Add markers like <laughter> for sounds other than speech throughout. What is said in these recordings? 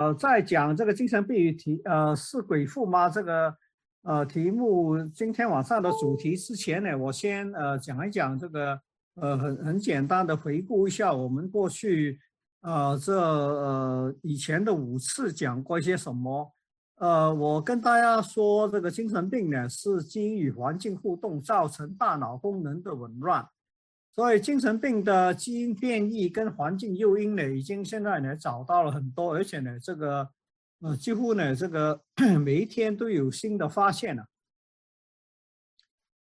呃，在讲这个精神病与题，呃，是鬼父吗？这个呃题目，今天晚上的主题之前呢，我先呃讲一讲这个，呃，很很简单的回顾一下我们过去，呃，这呃以前的五次讲过一些什么。呃，我跟大家说，这个精神病呢，是基因与环境互动造成大脑功能的紊乱。所以精神病的基因变异跟环境诱因呢，已经现在呢找到了很多，而且呢，这个呃几乎呢这个 <coughs> 每一天都有新的发现了。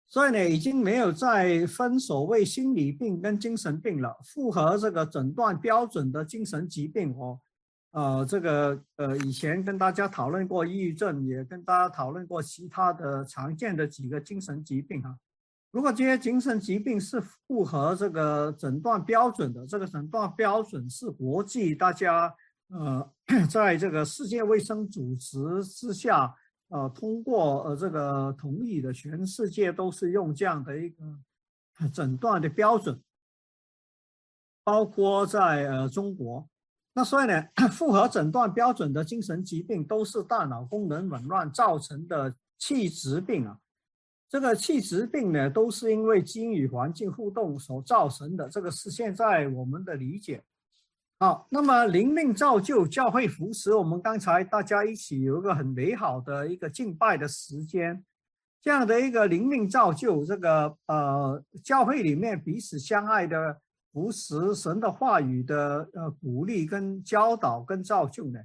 所以呢，已经没有再分所谓心理病跟精神病了，符合这个诊断标准的精神疾病哦，呃，这个呃以前跟大家讨论过抑郁症，也跟大家讨论过其他的常见的几个精神疾病哈。如果这些精神疾病是符合这个诊断标准的，这个诊断标准是国际大家呃，<clears throat> 在这个世界卫生组织之下呃通过呃这个同意的，全世界都是用这样的一个诊断的标准，包括在呃中国。那所以呢，<clears throat> 符合诊断标准的精神疾病都是大脑功能紊乱造成的器质病啊。这个气质病呢，都是因为基因与环境互动所造成的。这个是现在我们的理解。好，那么灵命造就教会扶持，我们刚才大家一起有一个很美好的一个敬拜的时间，这样的一个灵命造就，这个呃教会里面彼此相爱的扶持，神的话语的呃鼓励跟教导跟造就呢，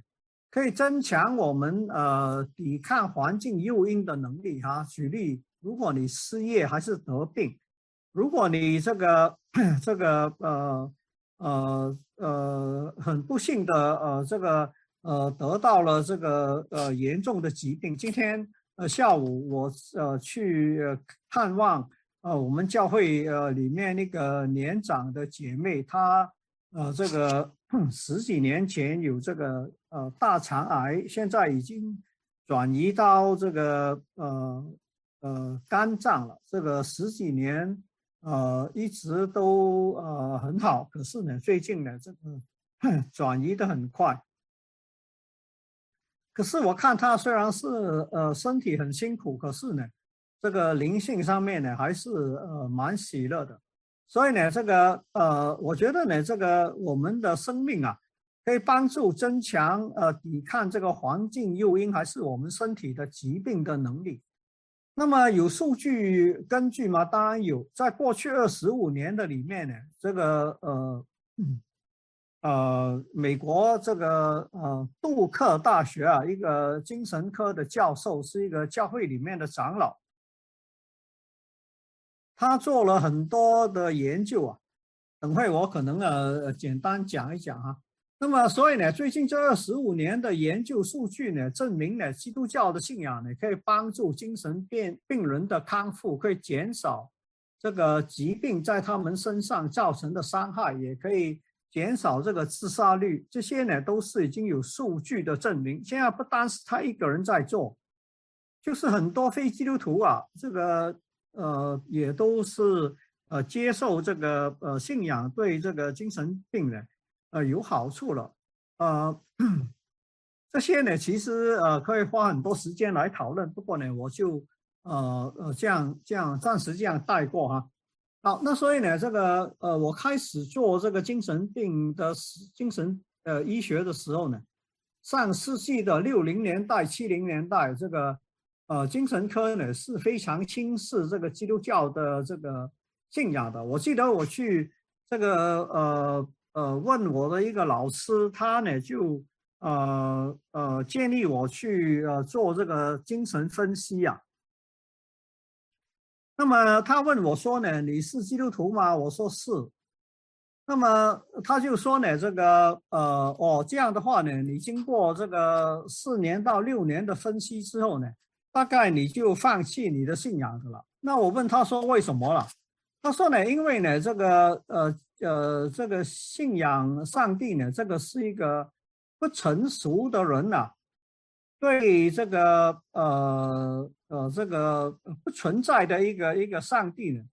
可以增强我们呃抵抗环境诱因的能力哈。举例。如果你失业还是得病，如果你这个 <coughs> 这个呃呃呃很不幸的呃这个呃得到了这个呃严重的疾病，今天呃下午我呃去探望呃我们教会呃里面那个年长的姐妹，她呃这个 <coughs> 十几年前有这个呃大肠癌，现在已经转移到这个呃。呃，肝脏了，这个十几年，呃，一直都呃很好，可是呢，最近呢，这个转移的很快。可是我看他虽然是呃身体很辛苦，可是呢，这个灵性上面呢还是呃蛮喜乐的。所以呢，这个呃，我觉得呢，这个我们的生命啊，可以帮助增强呃抵抗这个环境诱因，还是我们身体的疾病的能力。那么有数据根据吗？当然有。在过去二十五年的里面呢，这个呃呃，美国这个呃杜克大学啊，一个精神科的教授，是一个教会里面的长老，他做了很多的研究啊。等会我可能呃简单讲一讲哈。那么，所以呢，最近这二十五年的研究数据呢，证明呢，基督教的信仰呢，可以帮助精神病病人的康复，可以减少这个疾病在他们身上造成的伤害，也可以减少这个自杀率。这些呢，都是已经有数据的证明。现在不单是他一个人在做，就是很多非基督徒啊，这个呃，也都是呃接受这个呃信仰对这个精神病人。呃，有好处了，呃，<clears throat> 这些呢，其实呃可以花很多时间来讨论。不过呢，我就呃呃这样这样暂时这样带过哈。好，那所以呢，这个呃我开始做这个精神病的精神呃医学的时候呢，上世纪的六零年代、七零年代，这个呃精神科呢是非常轻视这个基督教的这个信仰的。我记得我去这个呃。呃，问我的一个老师，他呢就呃呃建议我去呃做这个精神分析呀。那么他问我说呢，你是基督徒吗？我说是。那么他就说呢，这个呃哦这样的话呢，你经过这个四年到六年的分析之后呢，大概你就放弃你的信仰的了。那我问他说为什么了？他说呢，因为呢这个呃。呃，这个信仰上帝呢，这个是一个不成熟的人呐，对这个呃呃这个不存在的一个一个上帝呢，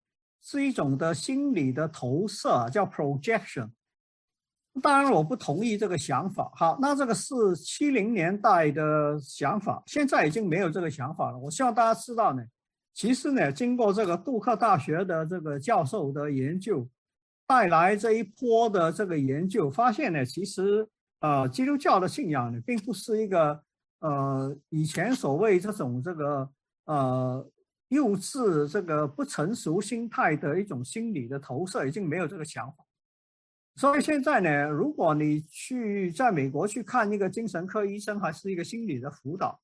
是一种的心理的投射，叫 projection。当然我不同意这个想法。好，那这个是七零年代的想法，现在已经没有这个想法了。我希望大家知道呢，其实呢，经过这个杜克大学的这个教授的研究，带来这一波的这个研究，发现呢，其实呃，基督教的信仰呢，并不是一个呃以前所谓这种这个呃幼稚、这个不成熟心态的一种心理的投射，已经没有这个想法。所以现在呢，如果你去在美国去看一个精神科医生，还是一个心理的辅导，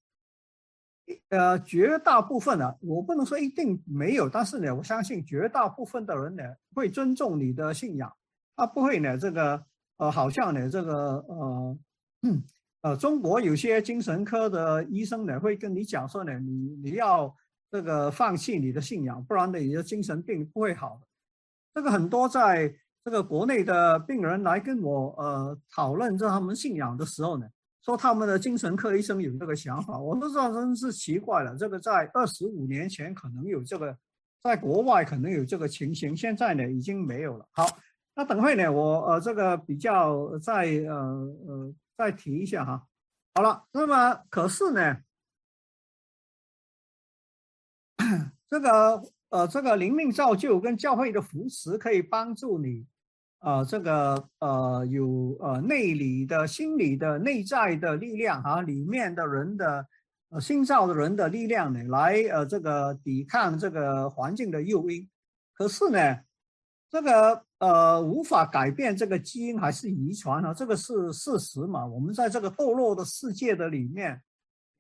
呃，绝大部分呢，我不能说一定没有，但是呢，我相信绝大部分的人呢，会尊重你的信仰，他不会呢，这个呃，好像呢，这个呃，呃，中国有些精神科的医生呢，会跟你讲说呢，你你要这个放弃你的信仰，不然呢，你的精神病不会好的。这个很多在。这个国内的病人来跟我呃讨论这他们信仰的时候呢，说他们的精神科医生有这个想法，我都知道真是奇怪了。这个在二十五年前可能有这个，在国外可能有这个情形，现在呢已经没有了。好，那等会呢我呃这个比较再呃呃再提一下哈。好了，那么可是呢，这个。呃，这个灵命造就跟教会的扶持可以帮助你，呃，这个呃有呃内里的心理的内在的力量啊，里面的人的呃心造的人的力量呢，来呃这个抵抗这个环境的诱因。可是呢，这个呃无法改变这个基因还是遗传啊，这个是事实嘛。我们在这个堕落的世界的里面。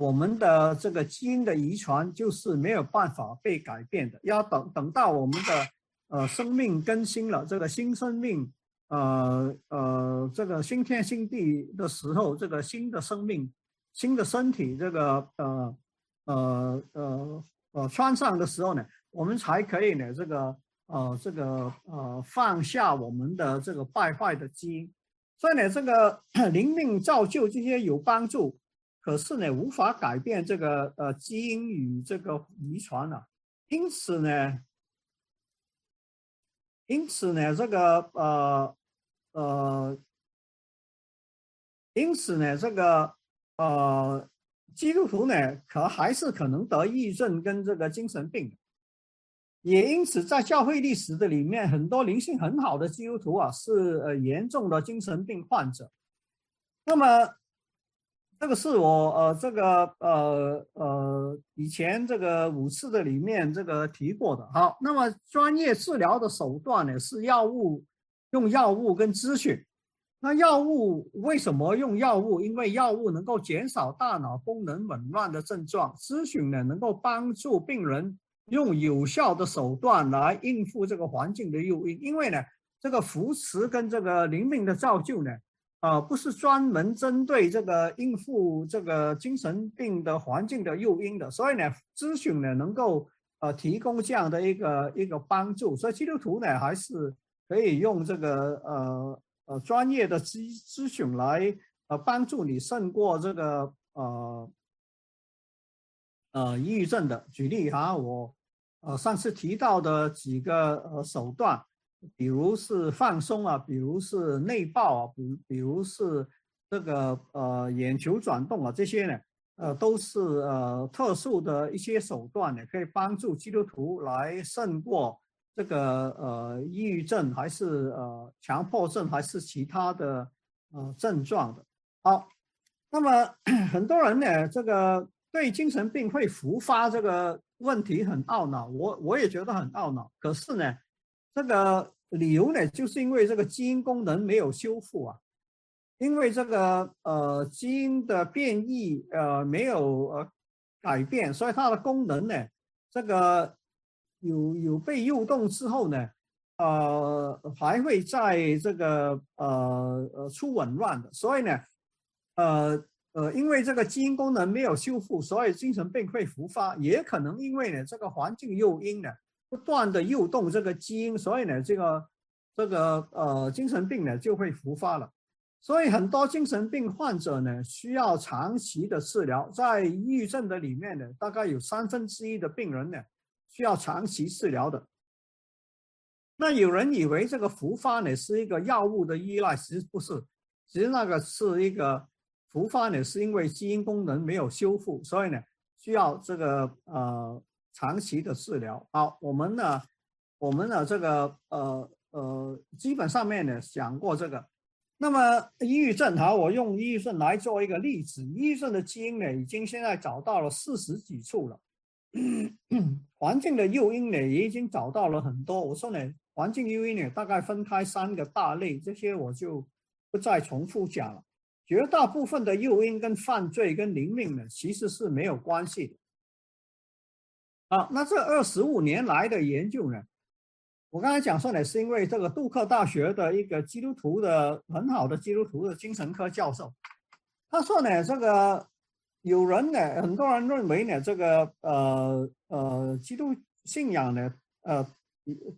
我们的这个基因的遗传就是没有办法被改变的，要等等到我们的呃生命更新了，这个新生命，呃呃，这个新天新地的时候，这个新的生命、新的身体，这个呃呃呃呃穿上的时候呢，我们才可以呢，这个呃这个呃放下我们的这个败坏的基因，所以呢，这个 <clears throat> 灵命造就这些有帮助。可是呢，无法改变这个呃基因与这个遗传了，因此呢，因此呢，这个呃呃，因此呢，这个呃基督徒呢，可还是可能得抑郁症跟这个精神病，也因此在教会历史的里面，很多灵性很好的基督徒啊，是呃严重的精神病患者，那么。这个是我呃，这个呃呃，以前这个五次的里面这个提过的。好，那么专业治疗的手段呢是药物，用药物跟咨询。那药物为什么用药物？因为药物能够减少大脑功能紊乱的症状。咨询呢能够帮助病人用有效的手段来应付这个环境的诱因。因为呢，这个扶持跟这个灵敏的造就呢。啊，不是专门针对这个应付这个精神病的环境的诱因的，所以呢，咨询呢能够呃提供这样的一个一个帮助，所以基督徒呢还是可以用这个呃呃专业的咨咨询来呃帮助你胜过这个呃呃抑郁症的。举例哈，我呃上次提到的几个呃手段。比如是放松啊，比如是内爆啊，比比如是这个呃眼球转动啊，这些呢，呃都是呃特殊的一些手段呢，可以帮助基督徒来胜过这个呃抑郁症，还是呃强迫症，还是其他的呃症状的。好，那么很多人呢，这个对精神病会复发这个问题很懊恼，我我也觉得很懊恼。可是呢。这个理由呢，就是因为这个基因功能没有修复啊，因为这个呃基因的变异呃没有呃改变，所以它的功能呢，这个有有被诱动之后呢，呃还会在这个呃呃出紊乱的，所以呢，呃呃因为这个基因功能没有修复，所以精神病会复发，也可能因为呢这个环境诱因呢。不断的诱动这个基因，所以呢，这个这个呃精神病呢就会复发了。所以很多精神病患者呢需要长期的治疗，在抑郁症的里面呢，大概有三分之一的病人呢需要长期治疗的。那有人以为这个复发呢是一个药物的依赖，其实不是，其实那个是一个复发呢是因为基因功能没有修复，所以呢需要这个呃长期的治疗。好，我们呢我们的这个呃呃基本上面呢讲过这个。那么抑郁症，好，我用抑郁症来做一个例子。抑郁症的基因呢，已经现在找到了四十几处了。<coughs> 环境的诱因呢，也已经找到了很多。我说呢，环境诱因呢，大概分开三个大类，这些我就不再重复讲了。绝大部分的诱因跟犯罪跟灵命呢，其实是没有关系的。好，那这二十五年来的研究呢？我刚才讲说呢，是因为这个杜克大学的一个基督徒的很好的基督徒的精神科教授，他说呢，这个有人呢，很多人认为呢，这个呃呃基督信仰呢，呃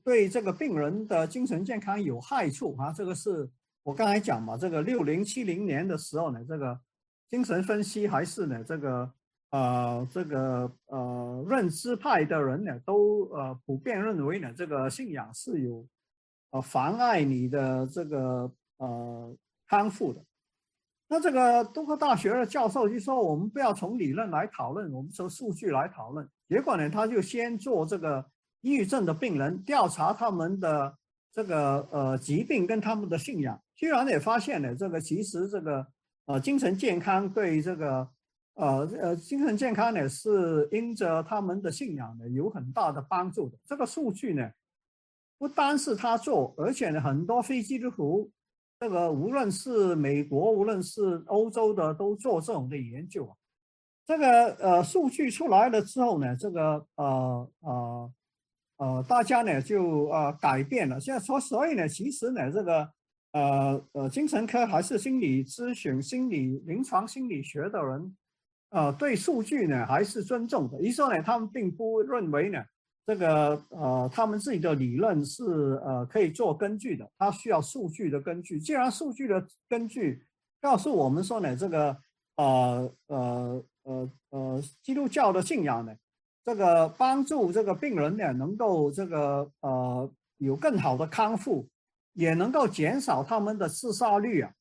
对这个病人的精神健康有害处啊。这个是我刚才讲嘛，这个六零七零年的时候呢，这个精神分析还是呢这个。呃，这个呃，认知派的人呢，都呃普遍认为呢，这个信仰是有呃妨碍你的这个呃康复的。那这个东克大学的教授就说，我们不要从理论来讨论，我们从数据来讨论。结果呢，他就先做这个抑郁症的病人调查他们的这个呃疾病跟他们的信仰，居然也发现呢，这个其实这个呃精神健康对这个。呃呃，精神健康呢是因着他们的信仰呢有很大的帮助的。这个数据呢，不单是他做，而且呢很多非基督徒，这个无论是美国，无论是欧洲的，都做这种的研究啊。这个呃数据出来了之后呢，这个呃呃呃大家呢就呃改变了。现在说，所以呢，其实呢这个呃呃精神科还是心理咨询、心理临床心理学的人。呃，对数据呢还是尊重的。一说呢，他们并不认为呢，这个呃，他们自己的理论是呃可以做根据的。他需要数据的根据。既然数据的根据告诉我们说呢，这个呃呃呃呃，基督教的信仰呢，这个帮助这个病人呢，能够这个呃有更好的康复，也能够减少他们的自杀率啊。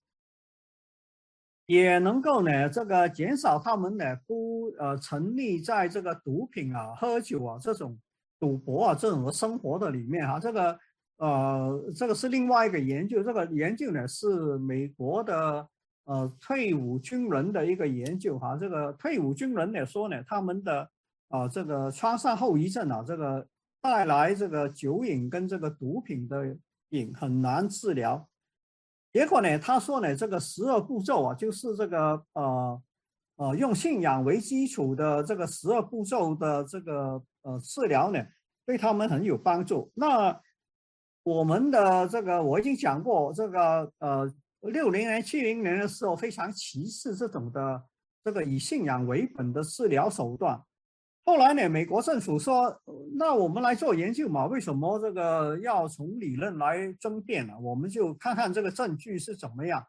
也能够呢，这个减少他们呢不呃沉溺在这个毒品啊、喝酒啊这种赌博啊这种生活的里面哈。这个呃，这个是另外一个研究，这个研究呢是美国的呃退伍军人的一个研究哈。这个退伍军人呢说呢，他们的啊这个创伤后遗症啊，这个带来这个酒瘾跟这个毒品的瘾很难治疗。结果呢？他说呢，这个十二步骤啊，就是这个呃呃，用信仰为基础的这个十二步骤的这个呃治疗呢，对他们很有帮助。那我们的这个我已经讲过，这个呃六零年、七零年的时候非常歧视这种的这个以信仰为本的治疗手段。后来呢，美国政府说，那我们来做研究嘛？为什么这个要从理论来争辩呢？我们就看看这个证据是怎么样。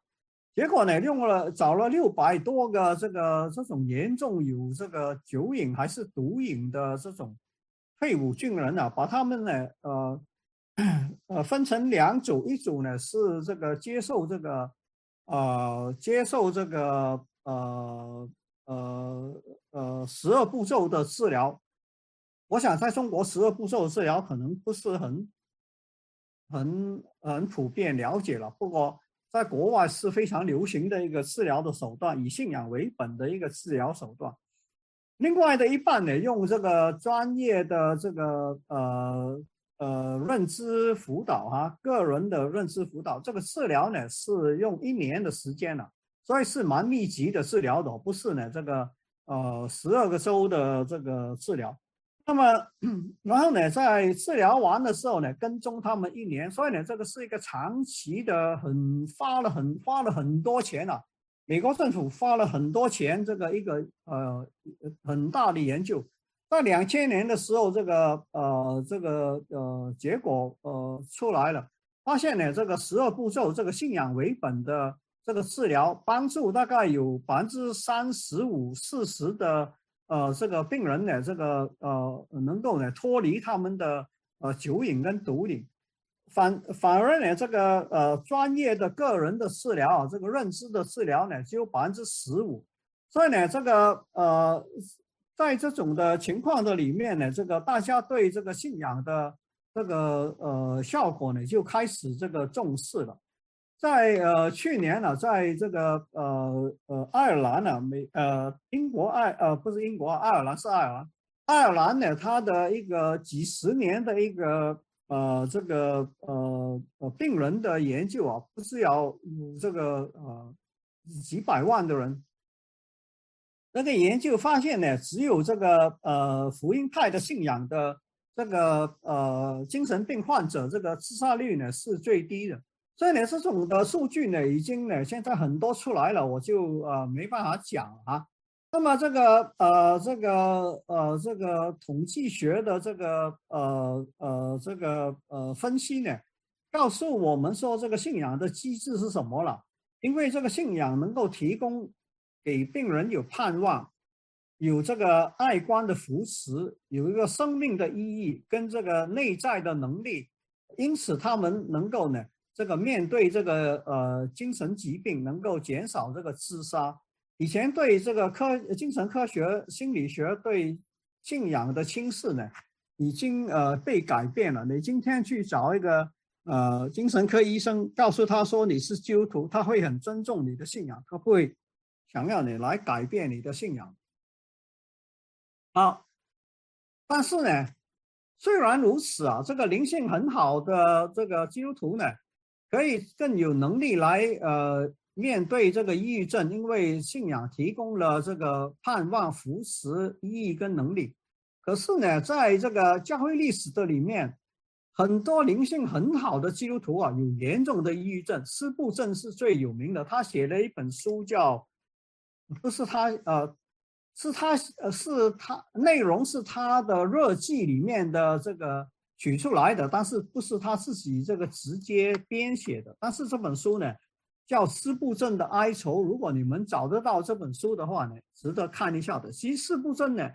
结果呢，用了找了六百多个这个这种严重有这个酒瘾还是毒瘾的这种退伍军人啊，把他们呢，呃 <coughs> 呃分成两组，一组呢是这个接受这个呃接受这个呃。呃呃，十二步骤的治疗，我想在中国十二步骤的治疗可能不是很很很普遍了解了。不过在国外是非常流行的一个治疗的手段，以信仰为本的一个治疗手段。另外的一半呢，用这个专业的这个呃呃认知辅导哈，个人的认知辅导，这个治疗呢是用一年的时间了。所以是蛮密集的治疗的，不是呢？这个呃，十二个周的这个治疗，那么 <clears throat> 然后呢，在治疗完的时候呢，跟踪他们一年，所以呢，这个是一个长期的，很花了很花了很多钱啊。美国政府花了很多钱，这个一个呃很大的研究，在两千年的时候，这个呃这个呃结果呃出来了，发现呢，这个十二步骤这个信仰为本的。这个治疗帮助大概有百分之三十五、四十的呃，这个病人呢，这个呃，能够呢脱离他们的呃酒瘾跟毒瘾。反反而呢，这个呃专业的个人的治疗啊，这个认知的治疗呢，只有百分之十五。所以呢，这个呃，在这种的情况的里面呢，这个大家对这个信仰的这个呃效果呢，就开始这个重视了。在呃去年呢，在这个呃呃爱尔兰呢，美呃英国爱呃不是英国，爱尔兰是爱尔兰。爱尔兰呢，它的一个几十年的一个呃这个呃呃病人的研究啊，不是要这个呃几百万的人。那个研究发现呢，只有这个呃福音派的信仰的这个呃精神病患者，这个自杀率呢是最低的。所以呢，这种的数据呢，已经呢现在很多出来了，我就呃没办法讲啊。那么这个呃这个呃这个统计学的这个呃呃这个呃分析呢，告诉我们说这个信仰的机制是什么了？因为这个信仰能够提供。给病人有盼望，有这个爱观的扶持，有一个生命的意义跟这个内在的能力，因此他们能够呢，这个面对这个呃精神疾病，能够减少这个自杀。以前对这个科精神科学、心理学对信仰的轻视呢，已经呃被改变了。你今天去找一个呃精神科医生，告诉他说你是基督徒，他会很尊重你的信仰，他会。想要你来改变你的信仰，好，但是呢，虽然如此啊，这个灵性很好的这个基督徒呢，可以更有能力来呃面对这个抑郁症，因为信仰提供了这个盼望、扶持、意义跟能力。可是呢，在这个教会历史的里面，很多灵性很好的基督徒啊，有严重的抑郁症。斯布症是最有名的，他写了一本书叫。不是他，呃，是他，呃，是他，内容是他的日记里面的这个取出来的，但是不是他自己这个直接编写的。但是这本书呢，叫《四布镇的哀愁》，如果你们找得到这本书的话呢，值得看一下的。其实四布镇呢，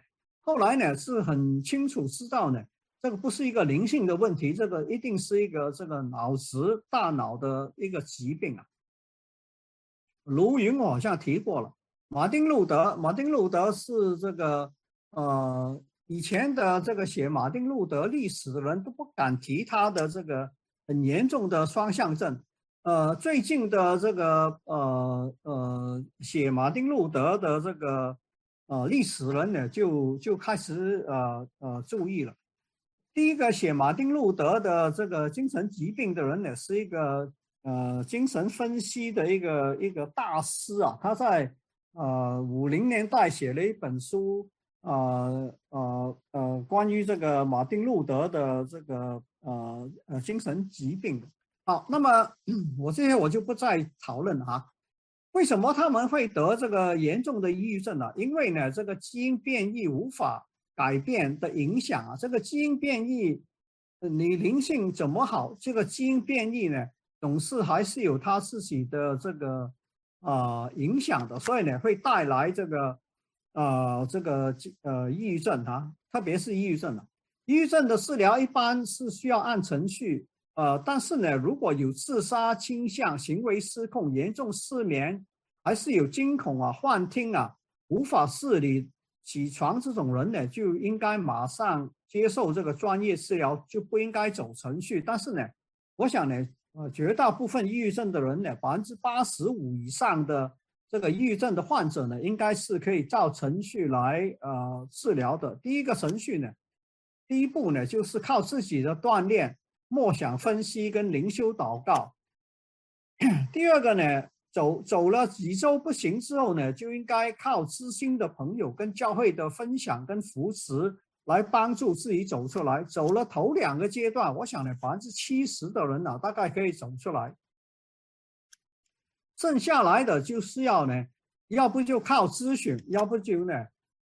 后来呢是很清楚知道呢，这个不是一个灵性的问题，这个一定是一个这个脑子大脑的一个疾病啊。卢云我好像提过了。马丁路德，马丁路德是这个呃以前的这个写马丁路德历史的人都不敢提他的这个很严重的双向症。呃，最近的这个呃呃写马丁路德的这个呃历史人呢，就就开始呃呃注意了。第一个写马丁路德的这个精神疾病的人呢，是一个呃精神分析的一个一个大师啊，他在。呃，五零年代写了一本书，呃呃呃，关于这个马丁路德的这个呃呃精神疾病。好，那么我这些我就不再讨论了哈。为什么他们会得这个严重的抑郁症呢？因为呢，这个基因变异无法改变的影响啊。这个基因变异，你灵性怎么好，这个基因变异呢，总是还是有它自己的这个。啊，影响的，所以呢，会带来这个，呃，这个呃，抑郁症啊，特别是抑郁症啊。抑郁症的治疗一般是需要按程序，呃，但是呢，如果有自杀倾向、行为失控、严重失眠，还是有惊恐啊、幻听啊、无法自理、起床这种人呢，就应该马上接受这个专业治疗，就不应该走程序。但是呢，我想呢。呃，绝大部分抑郁症的人呢，百分之八十五以上的这个抑郁症的患者呢，应该是可以照程序来呃治疗的。第一个程序呢，第一步呢，就是靠自己的锻炼、默想、分析跟灵修祷告。<coughs> 第二个呢，走走了几周不行之后呢，就应该靠知心的朋友跟教会的分享跟扶持。来帮助自己走出来，走了头两个阶段，我想呢，百分之七十的人呢，大概可以走出来。剩下来的就是要呢，要不就靠咨询，要不就呢，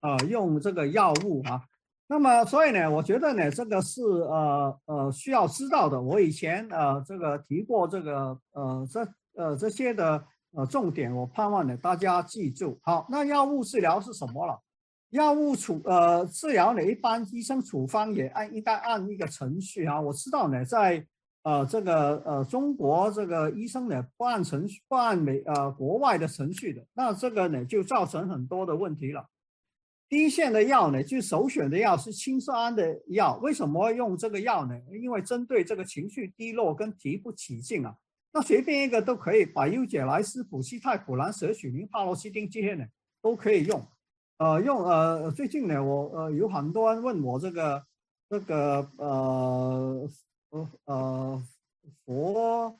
呃，用这个药物啊。那么，所以呢，我觉得呢，这个是呃呃需要知道的。我以前呃这个提过这个呃这呃这些的呃重点，我盼望呢大家记住。好，那药物治疗是什么了？药物处呃治疗呢，一般医生处方也按应该按一个程序啊。我知道呢，在呃这个呃中国这个医生呢不按程序不按美呃国外的程序的，那这个呢就造成很多的问题了。第一线的药呢，就首选的药是青酸胺的药。为什么用这个药呢？因为针对这个情绪低落跟提不起劲啊，那随便一个都可以，百优解、莱斯普、西泰普兰、舍曲林、帕洛西丁这些呢都可以用。呃，用呃最近呢，我呃有很多人问我这个这个呃呃佛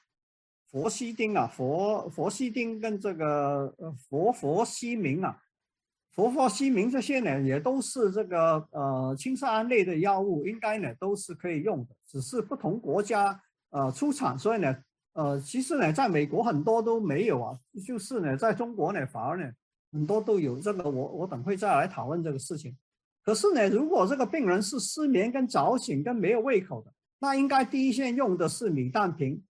佛西丁啊，佛佛西丁跟这个呃佛佛西明啊。佛佛西明这些呢，也都是这个呃青色胺类的药物，应该呢都是可以用的，只是不同国家呃出产，所以呢呃其实呢在美国很多都没有啊，就是呢在中国呢反而呢很多都有这个，我我等会再来讨论这个事情。可是呢，如果这个病人是失眠跟早醒跟没有胃口的，那应该第一线用的是米氮平，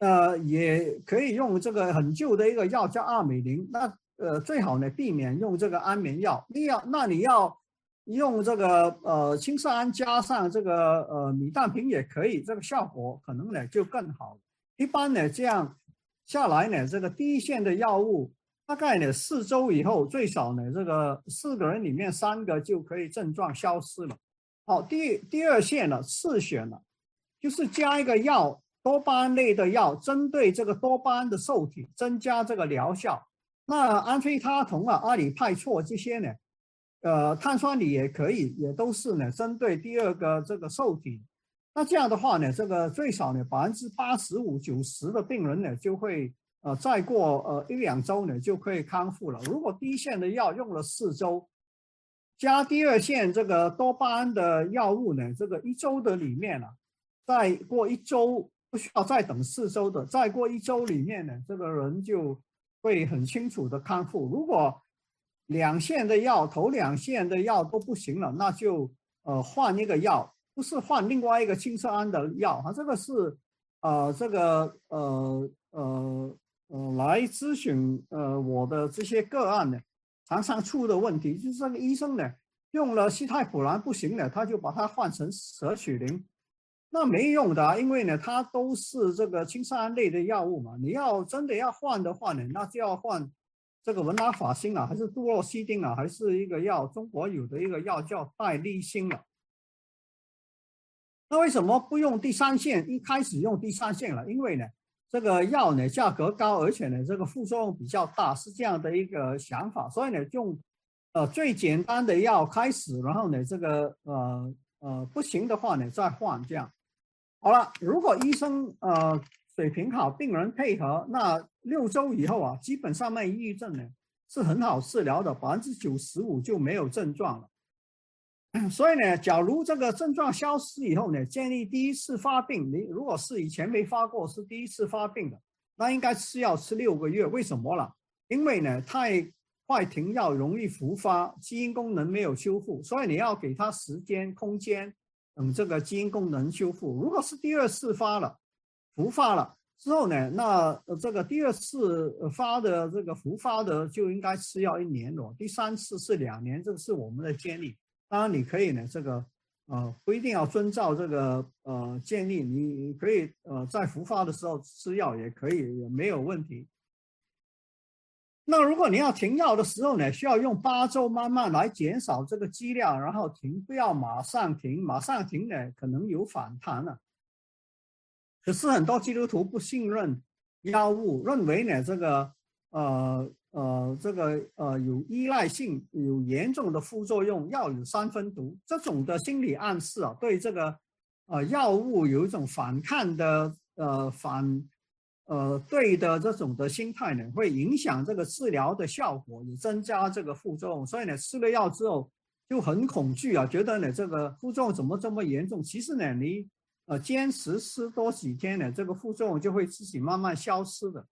呃也可以用这个很旧的一个药叫阿美林，那。呃，最好呢避免用这个安眠药。你要那你要用这个呃青色胺加上这个呃米氮平也可以，这个效果可能呢就更好。一般呢这样下来呢，这个第一线的药物大概呢四周以后，最少呢这个四个人里面三个就可以症状消失了。好，第第二线呢次选了，就是加一个药多巴胺类的药，针对这个多巴胺的受体，增加这个疗效。那安非他酮啊、阿里派唑这些呢，呃，碳酸锂也可以，也都是呢，针对第二个这个受体。那这样的话呢，这个最少呢，百分之八十五、九十的病人呢，就会呃，再过呃一两周呢，就可以康复了。如果第一线的药用了四周，加第二线这个多巴胺的药物呢，这个一周的里面啊，再过一周不需要再等四周的，再过一周里面呢，这个人就。会很清楚的康复。如果两线的药头两线的药都不行了，那就呃换一个药，不是换另外一个青色胺的药哈。这个是呃这个呃呃呃来咨询呃我的这些个案呢，常常出的问题就是这个医生呢用了西泰普兰不行了，他就把它换成舍曲林。那没用的，因为呢，它都是这个青色胺类的药物嘛。你要真的要换的话呢，那就要换这个文拉法辛啊，还是杜洛西丁啊，还是一个药，中国有的一个药叫代利辛了。那为什么不用第三线？一开始用第三线了，因为呢，这个药呢价格高，而且呢这个副作用比较大，是这样的一个想法。所以呢，用呃最简单的药开始，然后呢这个呃呃不行的话呢再换这样。好了，如果医生呃水平好，病人配合，那六周以后啊，基本上那抑郁症呢是很好治疗的，百分之九十五就没有症状了。<coughs> 所以呢，假如这个症状消失以后呢，建议第一次发病，你如果是以前没发过，是第一次发病的，那应该吃药吃六个月。为什么了？因为呢，太快停药容易复发，基因功能没有修复，所以你要给他时间空间。等这个基因功能修复，如果是第二次发了，复发了之后呢，那这个第二次发的这个复发的就应该吃药一年了，第三次是两年，这个是我们的建议。当然你可以呢，这个呃不一定要遵照这个呃建议，你可以呃在复发的时候吃药也可以，也没有问题。那如果你要停药的时候呢，需要用八周慢慢来减少这个剂量，然后停，不要马上停，马上停呢可能有反弹了。可是很多基督徒不信任药物，认为呢这个呃呃这个呃有依赖性，有严重的副作用，药有三分毒，这种的心理暗示啊，对这个呃药物有一种反抗的呃反。呃，对的，这种的心态呢，会影响这个治疗的效果，也增加这个副作用。所以呢，吃了药之后就很恐惧啊，觉得呢这个副作用怎么这么严重？其实呢，你呃坚持吃多几天呢，这个副作用就会自己慢慢消失的。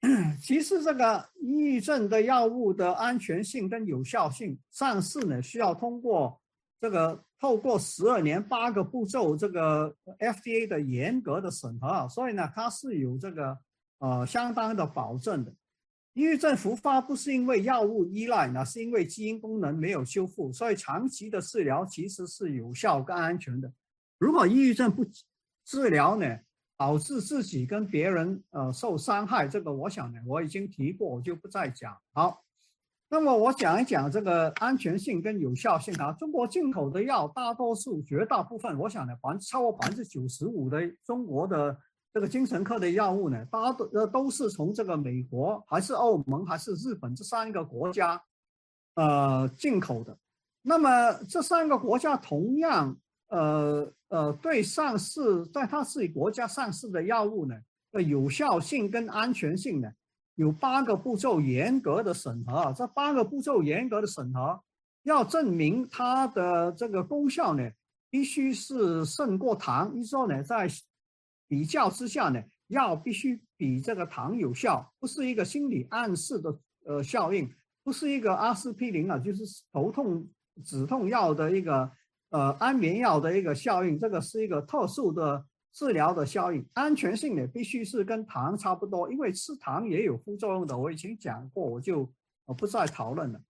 <coughs> 其实这个抑郁症的药物的安全性跟有效性上市呢，需要通过这个。透过十二年八个步骤，这个 FDA 的严格的审核啊，所以呢，它是有这个呃相当的保证的。抑郁症复发不是因为药物依赖，那是因为基因功能没有修复，所以长期的治疗其实是有效跟安全的。如果抑郁症不治疗呢，导致自己跟别人呃受伤害，这个我想呢，我已经提过，我就不再讲。好，那么我讲一讲这个安全性跟有效性啊。中国进口的药，大多数绝大部分，我想呢，百分超过百分之九十五的中国的这个精神科的药物呢，大家都呃都是从这个美国还是欧盟还是日本这三个国家呃进口的。那么这三个国家同样。呃呃，对上市在它自己国家上市的药物呢，的有效性跟安全性呢，有八个步骤严格的审核。这八个步骤严格的审核，要证明它的这个功效呢，必须是胜过糖。一说呢，在比较之下呢，药必须比这个糖有效，不是一个心理暗示的呃效应，不是一个阿司匹林啊，就是头痛止痛药的一个。呃，安眠药的一个效应，这个是一个特殊的治疗的效应，安全性呢必须是跟糖差不多，因为吃糖也有副作用的，我以前讲过，我就我不再讨论了。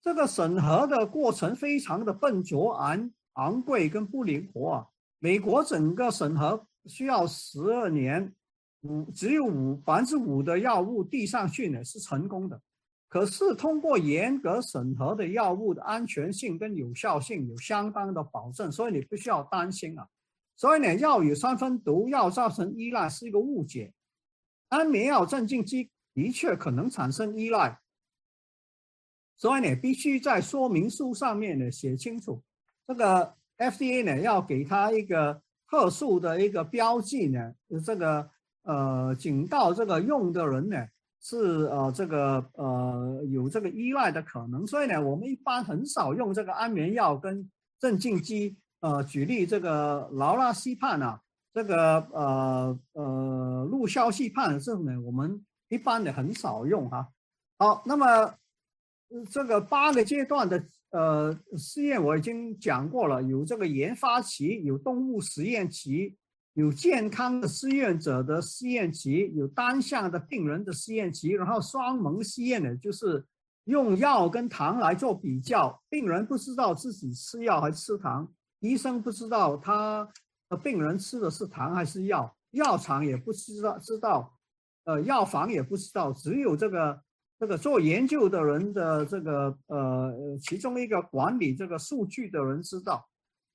这个审核的过程非常的笨拙、昂昂贵跟不灵活啊。美国整个审核需要十二年，五只有五百分之五的药物递上去呢是成功的。可是通过严格审核的药物的安全性跟有效性有相当的保证，所以你不需要担心啊。所以呢，药有三分毒，药造成依赖是一个误解。安眠药镇静剂的确可能产生依赖，所以呢，必须在说明书上面呢写清楚。这个 FDA 呢要给他一个特殊的一个标记呢，这个呃警告这个用的人呢。是呃，这个呃有这个依赖的可能，所以呢，我们一般很少用这个安眠药跟镇静剂。呃，举例这个劳拉西泮啊，这个呃呃氯硝西泮这种呢，我们一般的很少用哈。好，那么这个八个阶段的呃试验我已经讲过了，有这个研发期，有动物实验期。有健康的试验者的试验期，有单向的病人的试验期，然后双盲试验呢，就是用药跟糖来做比较，病人不知道自己吃药还是吃糖，医生不知道他的病人吃的是糖还是药，药厂也不知道知道，呃，药房也不知道，只有这个这个做研究的人的这个呃其中一个管理这个数据的人知道。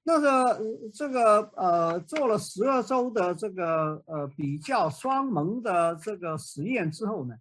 那个这个呃做了十二周的这个呃比较双盲的这个实验之后呢，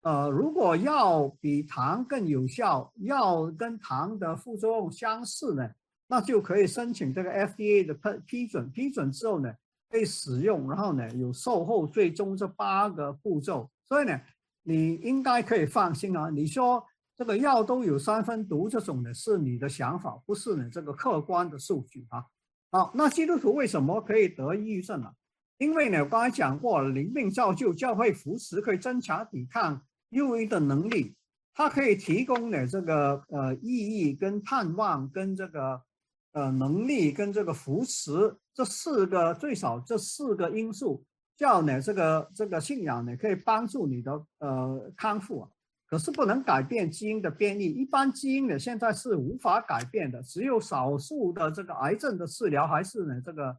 呃如果药比糖更有效，药跟糖的副作用相似呢，那就可以申请这个 FDA 的批批准，批准之后呢可以使用，然后呢有售后最终这八个步骤，所以呢你应该可以放心啊，你说。这个药都有三分毒，这种呢是你的想法，不是你这个客观的数据啊。好，那基督徒为什么可以得抑郁症呢？因为呢，我刚才讲过，灵命造就教会扶持可以增强抵抗忧郁的能力，它可以提供呢这个呃意义跟盼望跟这个呃能力跟这个扶持这四个最少这四个因素，叫呢这个这个信仰呢可以帮助你的呃康复啊。可是不能改变基因的变异，一般基因呢现在是无法改变的，只有少数的这个癌症的治疗还是呢这个，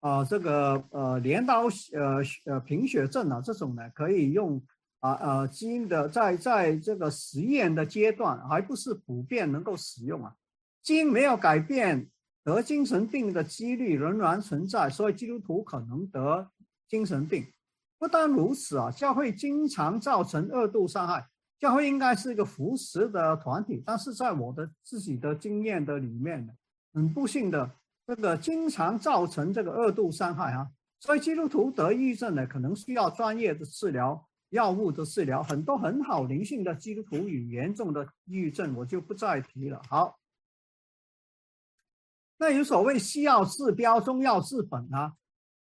啊这个呃镰刀呃呃贫血症啊这种呢可以用啊呃基因的在在这个实验的阶段还不是普遍能够使用啊，基因没有改变，得精神病的几率仍然存在，所以基督徒可能得精神病。不单如此啊，教会经常造成二度伤害。教会应该是一个扶持的团体，但是在我的自己的经验的里面呢，很不幸的，这个经常造成这个二度伤害啊。所以基督徒得抑郁症呢，可能需要专业的治疗、药物的治疗。很多很好灵性的基督徒与严重的抑郁症，我就不再提了。好，那有所谓西药治标，中药治本啊。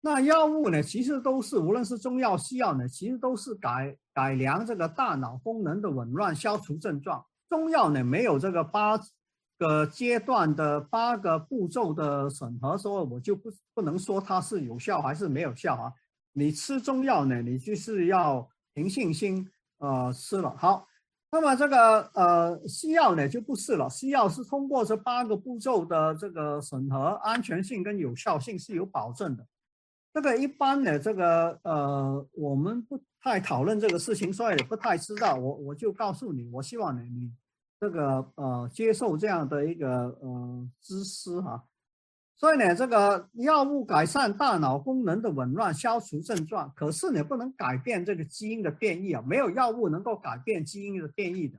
那药物呢，其实都是无论是中药、西药呢，其实都是改改良这个大脑功能的紊乱，消除症状。中药呢，没有这个八个阶段的八个步骤的审核，所以我就不不能说它是有效还是没有效啊。你吃中药呢，你就是要凭信心呃吃了。好，那么这个呃西药呢就不是了，西药是通过这八个步骤的这个审核，安全性跟有效性是有保证的。这个一般的这个呃，我们不太讨论这个事情，所以也不太知道。我我就告诉你，我希望呢，你这个呃接受这样的一个呃知识哈。所以呢，这个药物改善大脑功能的紊乱，消除症状，可是呢不能改变这个基因的变异啊，没有药物能够改变基因的变异的，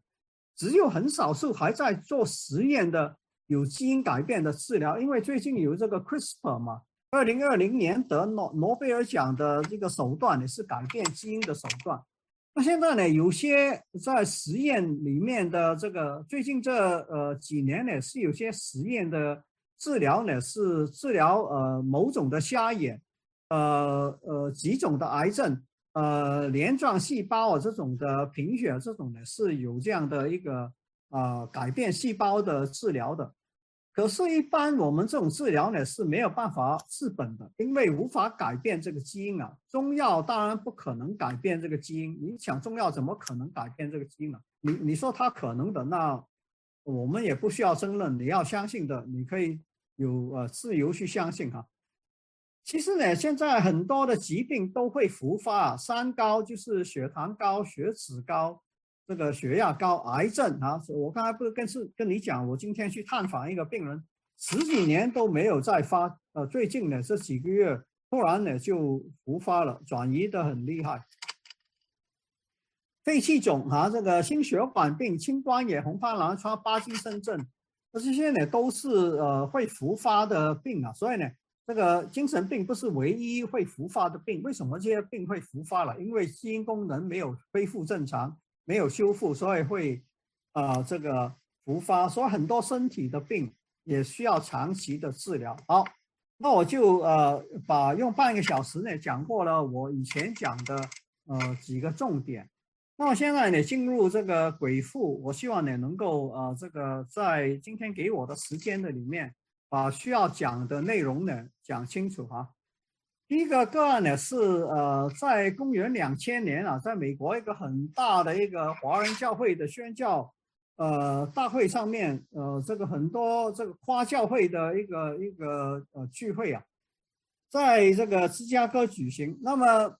只有很少数还在做实验的有基因改变的治疗，因为最近有这个 CRISPR 嘛。二零二零年得诺诺贝尔奖的这个手段呢是改变基因的手段。那现在呢，有些在实验里面的这个最近这呃几年呢是有些实验的治疗呢是治疗呃某种的瞎眼，呃呃几种的癌症，呃镰状细胞啊这种的贫血这种呢是有这样的一个啊改变细胞的治疗的。可是，一般我们这种治疗呢是没有办法治本的，因为无法改变这个基因啊。中药当然不可能改变这个基因，你想中药怎么可能改变这个基因呢？你你说它可能的，那我们也不需要争论。你要相信的，你可以有呃自由去相信哈。其实呢，现在很多的疾病都会复发，三高就是血糖高、血脂高。这个血压高、癌症啊，我刚才不是跟是跟你讲，我今天去探访一个病人，十几年都没有再发，呃，最近呢这几个月突然呢就复发了，转移的很厉害。肺气肿啊，这个心血管病、青光眼、红斑狼疮、巴金森症，这些呢都是呃会复发的病啊，所以呢，这个精神病不是唯一会复发的病。为什么这些病会复发了？因为基因功能没有恢复正常。没有修复，所以会，呃，这个复发，所以很多身体的病也需要长期的治疗。好，那我就呃把用半个小时呢讲过了我以前讲的呃几个重点。那么现在呢进入这个鬼父，我希望呢能够呃这个在今天给我的时间的里面，把需要讲的内容呢讲清楚哈。第一个个案呢是呃，在公元两千年啊，在美国一个很大的一个华人教会的宣教呃大会上面，呃，这个很多这个跨教会的一个一个呃聚会啊，在这个芝加哥举行。那么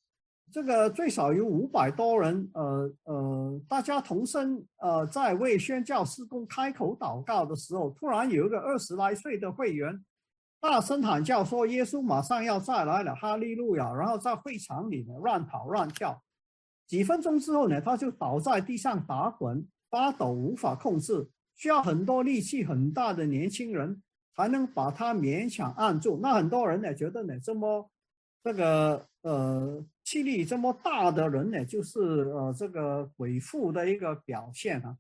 这个最少有五百多人，呃呃，大家同声呃在为宣教施工开口祷告的时候，突然有一个二十来岁的会员。大声喊叫说：“耶稣马上要再来了，哈利路亚！”然后在会场里呢乱跑乱跳，几分钟之后呢，他就倒在地上打滚发抖，无法控制，需要很多力气很大的年轻人才能把他勉强按住。那很多人呢觉得呢，这么这个呃气力这么大的人呢，就是呃这个鬼父的一个表现啊。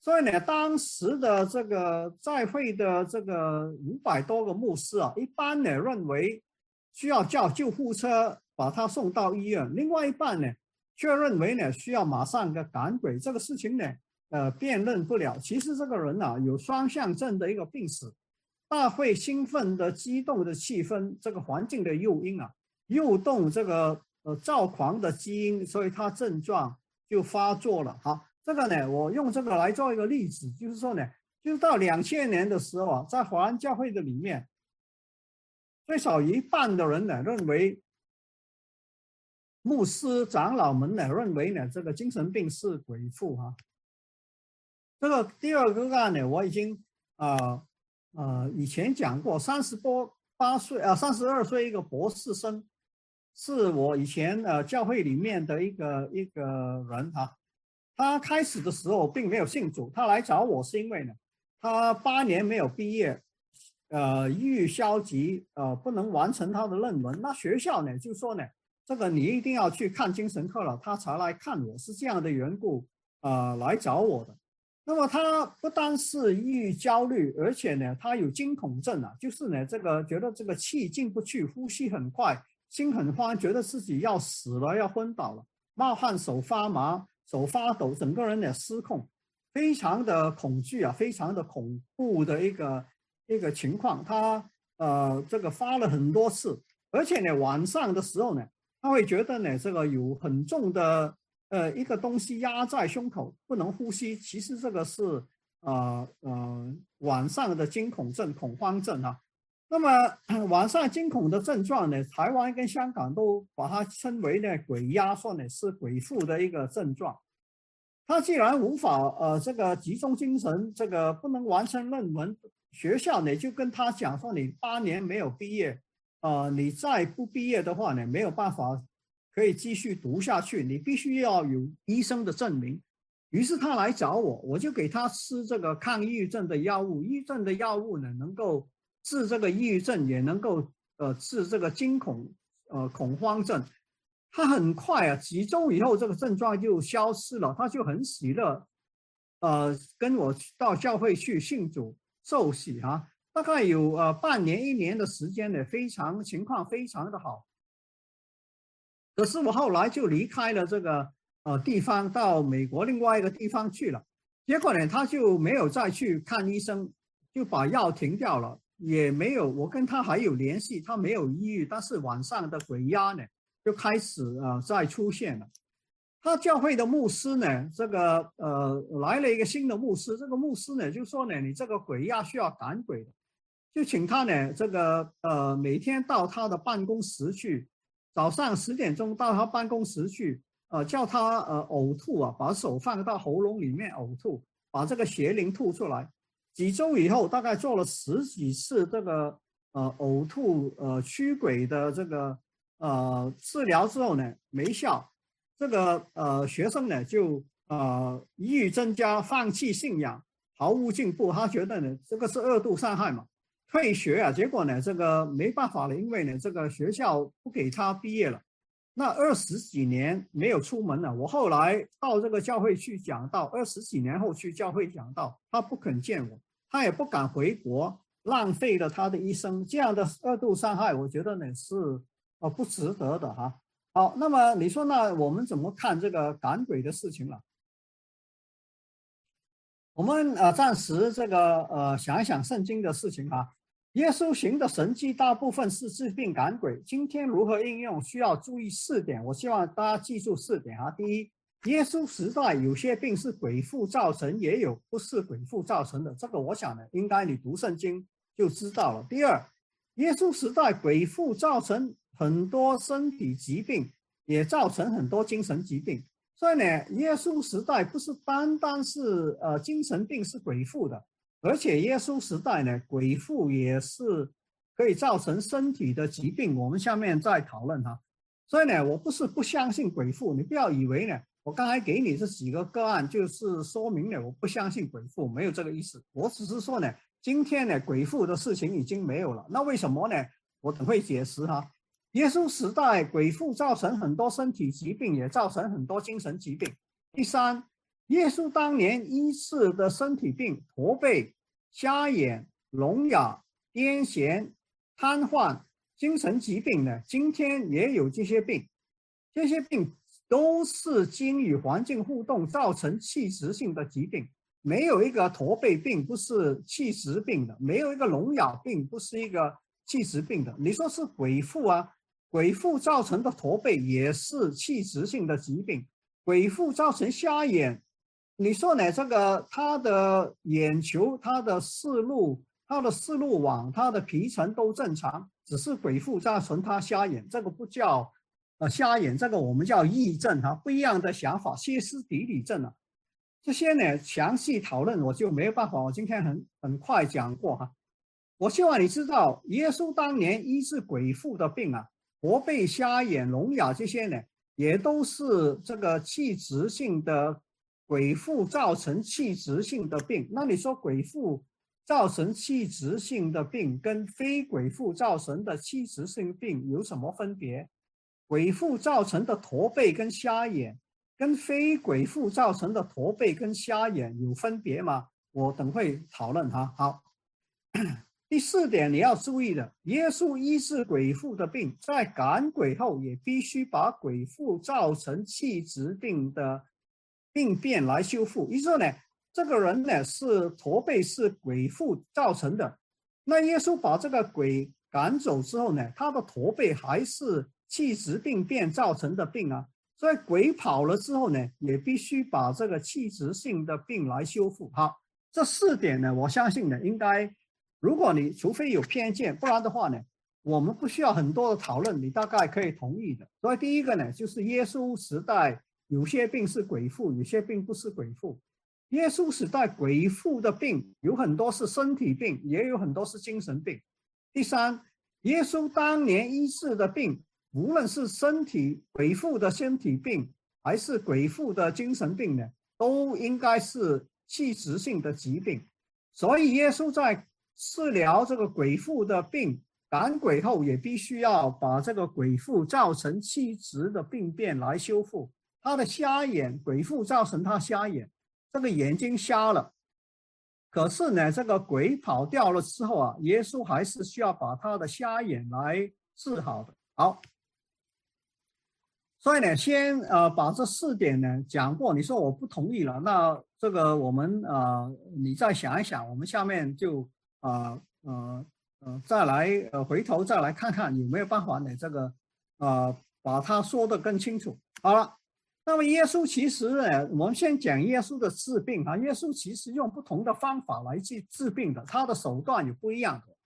所以呢，当时的这个在会的这个五百多个牧师啊，一般呢认为需要叫救护车把他送到医院，另外一半呢却认为呢需要马上个赶鬼。这个事情呢，呃，辨认不了。其实这个人啊有双向症的一个病史，大会兴奋的、激动的气氛，这个环境的诱因啊，诱动这个呃躁狂的基因，所以他症状就发作了。哈。这个呢，我用这个来做一个例子，就是说呢，就是到两千年的时候啊，在华人教会的里面，最少一半的人呢认为，牧师长老们呢认为呢，这个精神病是鬼附哈。这个第二个案呢，我已经啊呃以前讲过，三十多八岁啊，三十二岁一个博士生，是我以前呃教会里面的一个一个人哈。他开始的时候并没有信主，他来找我是因为呢，他八年没有毕业，呃，抑郁消极，呃，不能完成他的论文。那学校呢就说呢，这个你一定要去看精神科了，他才来看我，是这样的缘故，呃，来找我的。那么他不单是抑郁焦虑，而且呢，他有惊恐症啊，就是呢，这个觉得这个气进不去，呼吸很快，心很慌，觉得自己要死了，要昏倒了，冒汗，手发麻。手发抖，整个人呢失控，非常的恐惧啊，非常的恐怖的一个一个情况。他呃，这个发了很多次，而且呢，晚上的时候呢，他会觉得呢，这个有很重的呃一个东西压在胸口，不能呼吸。其实这个是呃呃晚上的惊恐症、恐慌症啊。那么晚上惊恐的症状呢，台湾跟香港都把它称为呢鬼压，说呢是鬼附的一个症状。他既然无法呃这个集中精神，这个不能完成论文，学校呢就跟他讲说你八年没有毕业，呃你再不毕业的话呢没有办法可以继续读下去，你必须要有医生的证明。于是他来找我，我就给他吃这个抗抑郁症的药物，抑郁症的药物呢能够治这个抑郁症，也能够呃治这个惊恐呃恐慌症。他很快啊，几周以后这个症状就消失了，他就很喜乐，呃，跟我到教会去信主受洗啊，大概有呃半年一年的时间呢，非常情况非常的好。可是我后来就离开了这个呃地方，到美国另外一个地方去了，结果呢，他就没有再去看医生，就把药停掉了，也没有我跟他还有联系，他没有抑郁，但是晚上的鬼压呢？就开始啊，在出现了。他教会的牧师呢，这个呃来了一个新的牧师。这个牧师呢就说呢，你这个鬼压需要赶鬼的，就请他呢这个呃每天到他的办公室去，早上十点钟到他办公室去，呃叫他呃呕吐啊，把手放到喉咙里面呕吐，把这个邪灵吐出来。几周以后，大概做了十几次这个呃呕吐呃驱鬼的这个。呃，治疗之后呢没效，这个呃学生呢就呃抑郁增加，放弃信仰，毫无进步。他觉得呢这个是二度伤害嘛，退学啊。结果呢这个没办法了，因为呢这个学校不给他毕业了。那二十几年没有出门了。我后来到这个教会去讲道，二十几年后去教会讲道，他不肯见我，他也不敢回国，浪费了他的一生。这样的二度伤害，我觉得呢是。呃，不值得的哈。好，那么你说那我们怎么看这个赶鬼的事情了？我们呃暂时这个呃想一想圣经的事情哈。耶稣行的神迹大部分是治病赶鬼，今天如何应用需要注意四点。我希望大家记住四点啊。第一，耶稣时代有些病是鬼附造成，也有不是鬼附造成的。这个我想呢，应该你读圣经就知道了。第二，耶稣时代鬼附造成。很多身体疾病也造成很多精神疾病，所以呢，耶稣时代不是单单是呃精神病是鬼附的，而且耶稣时代呢，鬼附也是可以造成身体的疾病。我们下面再讨论哈。所以呢，我不是不相信鬼附，你不要以为呢，我刚才给你这几个个案就是说明了我不相信鬼附，没有这个意思。我只是说呢，今天呢，鬼附的事情已经没有了，那为什么呢？我等会解释哈。耶稣时代，鬼附造成很多身体疾病，也造成很多精神疾病。第三，耶稣当年医治的身体病，驼背、瞎眼、聋哑、癫痫、瘫痪，精神疾病呢？今天也有这些病，这些病都是经与环境互动造成器质性的疾病。没有一个驼背病不是器质病的，没有一个聋哑病不是一个器质病的。你说是鬼父啊？鬼父造成的驼背也是器质性的疾病，鬼父造成瞎眼，你说呢？这个他的眼球、他的视路、他的视路网、他的皮层都正常，只是鬼父造成他瞎眼，这个不叫呃瞎眼，这个我们叫癔症哈，不一样的想法，歇斯底里症啊，这些呢详细讨论我就没有办法，我今天很很快讲过哈。我希望你知道，耶稣当年医治鬼附的病啊。驼背、瞎眼、聋哑这些呢，也都是这个器质性的鬼附造成器质性的病。那你说鬼附造成器质性的病，跟非鬼附造成的器质性病有什么分别？鬼附造成的驼背跟瞎眼，跟非鬼附造成的驼背跟瞎眼有分别吗？我等会讨论哈。好。第四点你要注意的，耶稣医治鬼附的病，在赶鬼后也必须把鬼附造成气质病的病变来修复。意思呢，这个人呢是驼背，是鬼附造成的。那耶稣把这个鬼赶走之后呢，他的驼背还是气质病变造成的病啊。所以鬼跑了之后呢，也必须把这个气质性的病来修复。好，这四点呢，我相信呢应该。如果你除非有偏见，不然的话呢，我们不需要很多的讨论，你大概可以同意的。所以第一个呢，就是耶稣时代有些病是鬼附，有些病不是鬼附。耶稣时代鬼附的病有很多是身体病，也有很多是精神病。第三，耶稣当年医治的病，无论是身体鬼附的身体病，还是鬼附的精神病呢，都应该是器质性的疾病。所以耶稣在治疗这个鬼附的病赶鬼后，也必须要把这个鬼附造成器质的病变来修复。他的瞎眼，鬼附造成他瞎眼。这个眼睛瞎了，可是呢，这个鬼跑掉了之后啊，耶稣还是需要把他的瞎眼来治好的。好，所以呢，先呃把这四点呢讲过。你说我不同意了，那这个我们呃你再想一想，我们下面就啊呃呃再来呃回头再来看看有没有办法呢？这个啊把它说的更清楚。好了。那么耶稣其实呢，我们先讲耶稣的治病啊。耶稣其实用不同的方法来去治病的，他的手段也不一样的。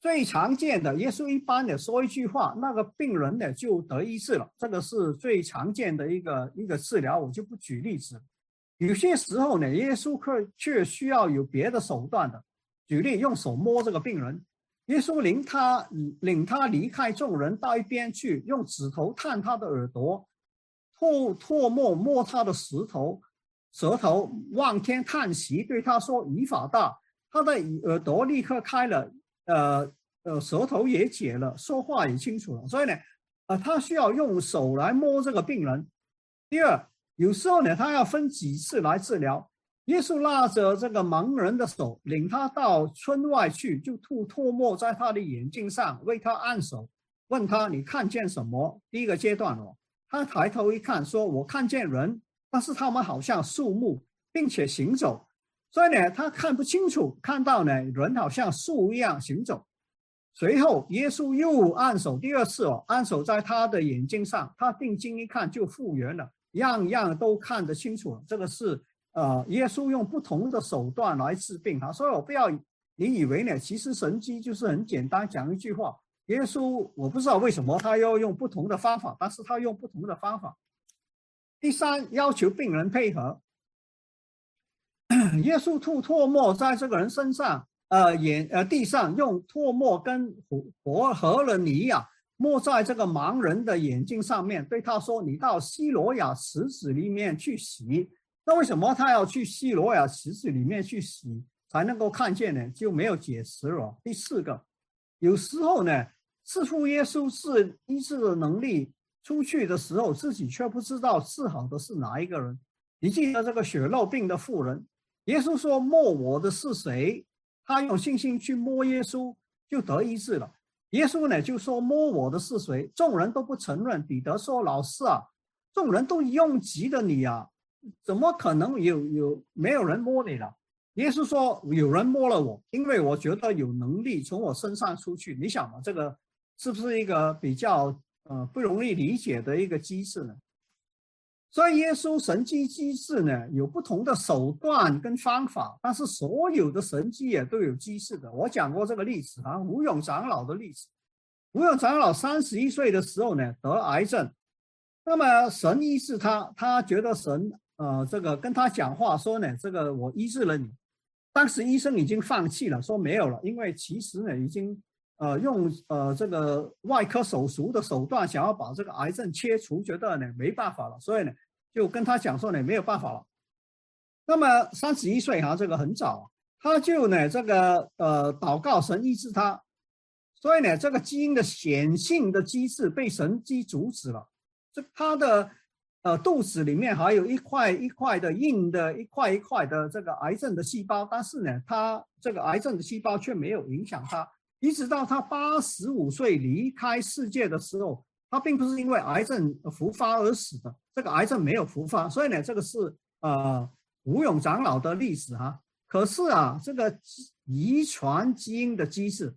最常见的，耶稣一般的说一句话，那个病人呢就得医治了，这个是最常见的一个一个治疗。我就不举例子。有些时候呢，耶稣却却需要有别的手段的。举例，用手摸这个病人，耶稣领他领他离开众人到一边去，用指头探他的耳朵。吐唾沫摸他的舌头，舌头望天叹息，对他说：“语法大。”他的耳朵立刻开了，呃呃，舌头也解了，说话也清楚了。所以呢，呃，他需要用手来摸这个病人。第二，有时候呢，他要分几次来治疗。耶稣拉着这个盲人的手，领他到村外去，就吐唾沫在他的眼睛上，为他按手，问他：“你看见什么？”第一个阶段哦。他抬头一看，说：“我看见人，但是他们好像树木，并且行走。所以呢，他看不清楚。看到呢，人好像树一样行走。随后，耶稣又按手第二次哦，按手在他的眼睛上。他定睛一看，就复原了，样样都看得清楚。这个是呃，耶稣用不同的手段来治病啊。所以我不要你以为呢，其实神迹就是很简单，讲一句话。”耶稣，我不知道为什么他要用不同的方法，但是他用不同的方法。第三，要求病人配合。<clears throat> 耶稣吐唾沫在这个人身上，呃，眼呃地上，用唾沫跟和和了泥啊，抹在这个盲人的眼睛上面，对他说：“你到西罗亚池子里面去洗。”那为什么他要去西罗亚池子里面去洗才能够看见呢？就没有解释了。第四个，有时候呢。似乎耶稣是医治的能力出去的时候，自己却不知道治好的是哪一个人。你记得这个血肉病的妇人，耶稣说摸我的是谁？他用信心去摸耶稣，就得医治了。耶稣呢就说摸我的是谁？众人都不承认。彼得说：“老师啊，众人都拥挤的你啊，怎么可能有有没有人摸你了？”耶稣说：“有人摸了我，因为我觉得有能力从我身上出去。”你想嘛，这个。是不是一个比较呃不容易理解的一个机制呢？所以耶稣神迹机制呢有不同的手段跟方法，但是所有的神迹也都有机制的。我讲过这个例子啊，吴勇长老的例子。吴勇长老三十一岁的时候呢得癌症，那么神医治他，他觉得神呃这个跟他讲话说呢，这个我医治了你。当时医生已经放弃了，说没有了，因为其实呢已经。呃，用呃这个外科手术的手段想要把这个癌症切除，觉得呢没办法了，所以呢就跟他讲说呢没有办法了。那么三十一岁哈，这个很早，他就呢这个呃祷告神医治他，所以呢这个基因的显性的机制被神机阻止了。这他的呃肚子里面还有一块一块的硬的一块一块的这个癌症的细胞，但是呢他这个癌症的细胞却没有影响他。一直到他八十五岁离开世界的时候，他并不是因为癌症复发而死的，这个癌症没有复发，所以呢，这个是呃吴勇长老的历史哈。可是啊，这个遗传基因的机制，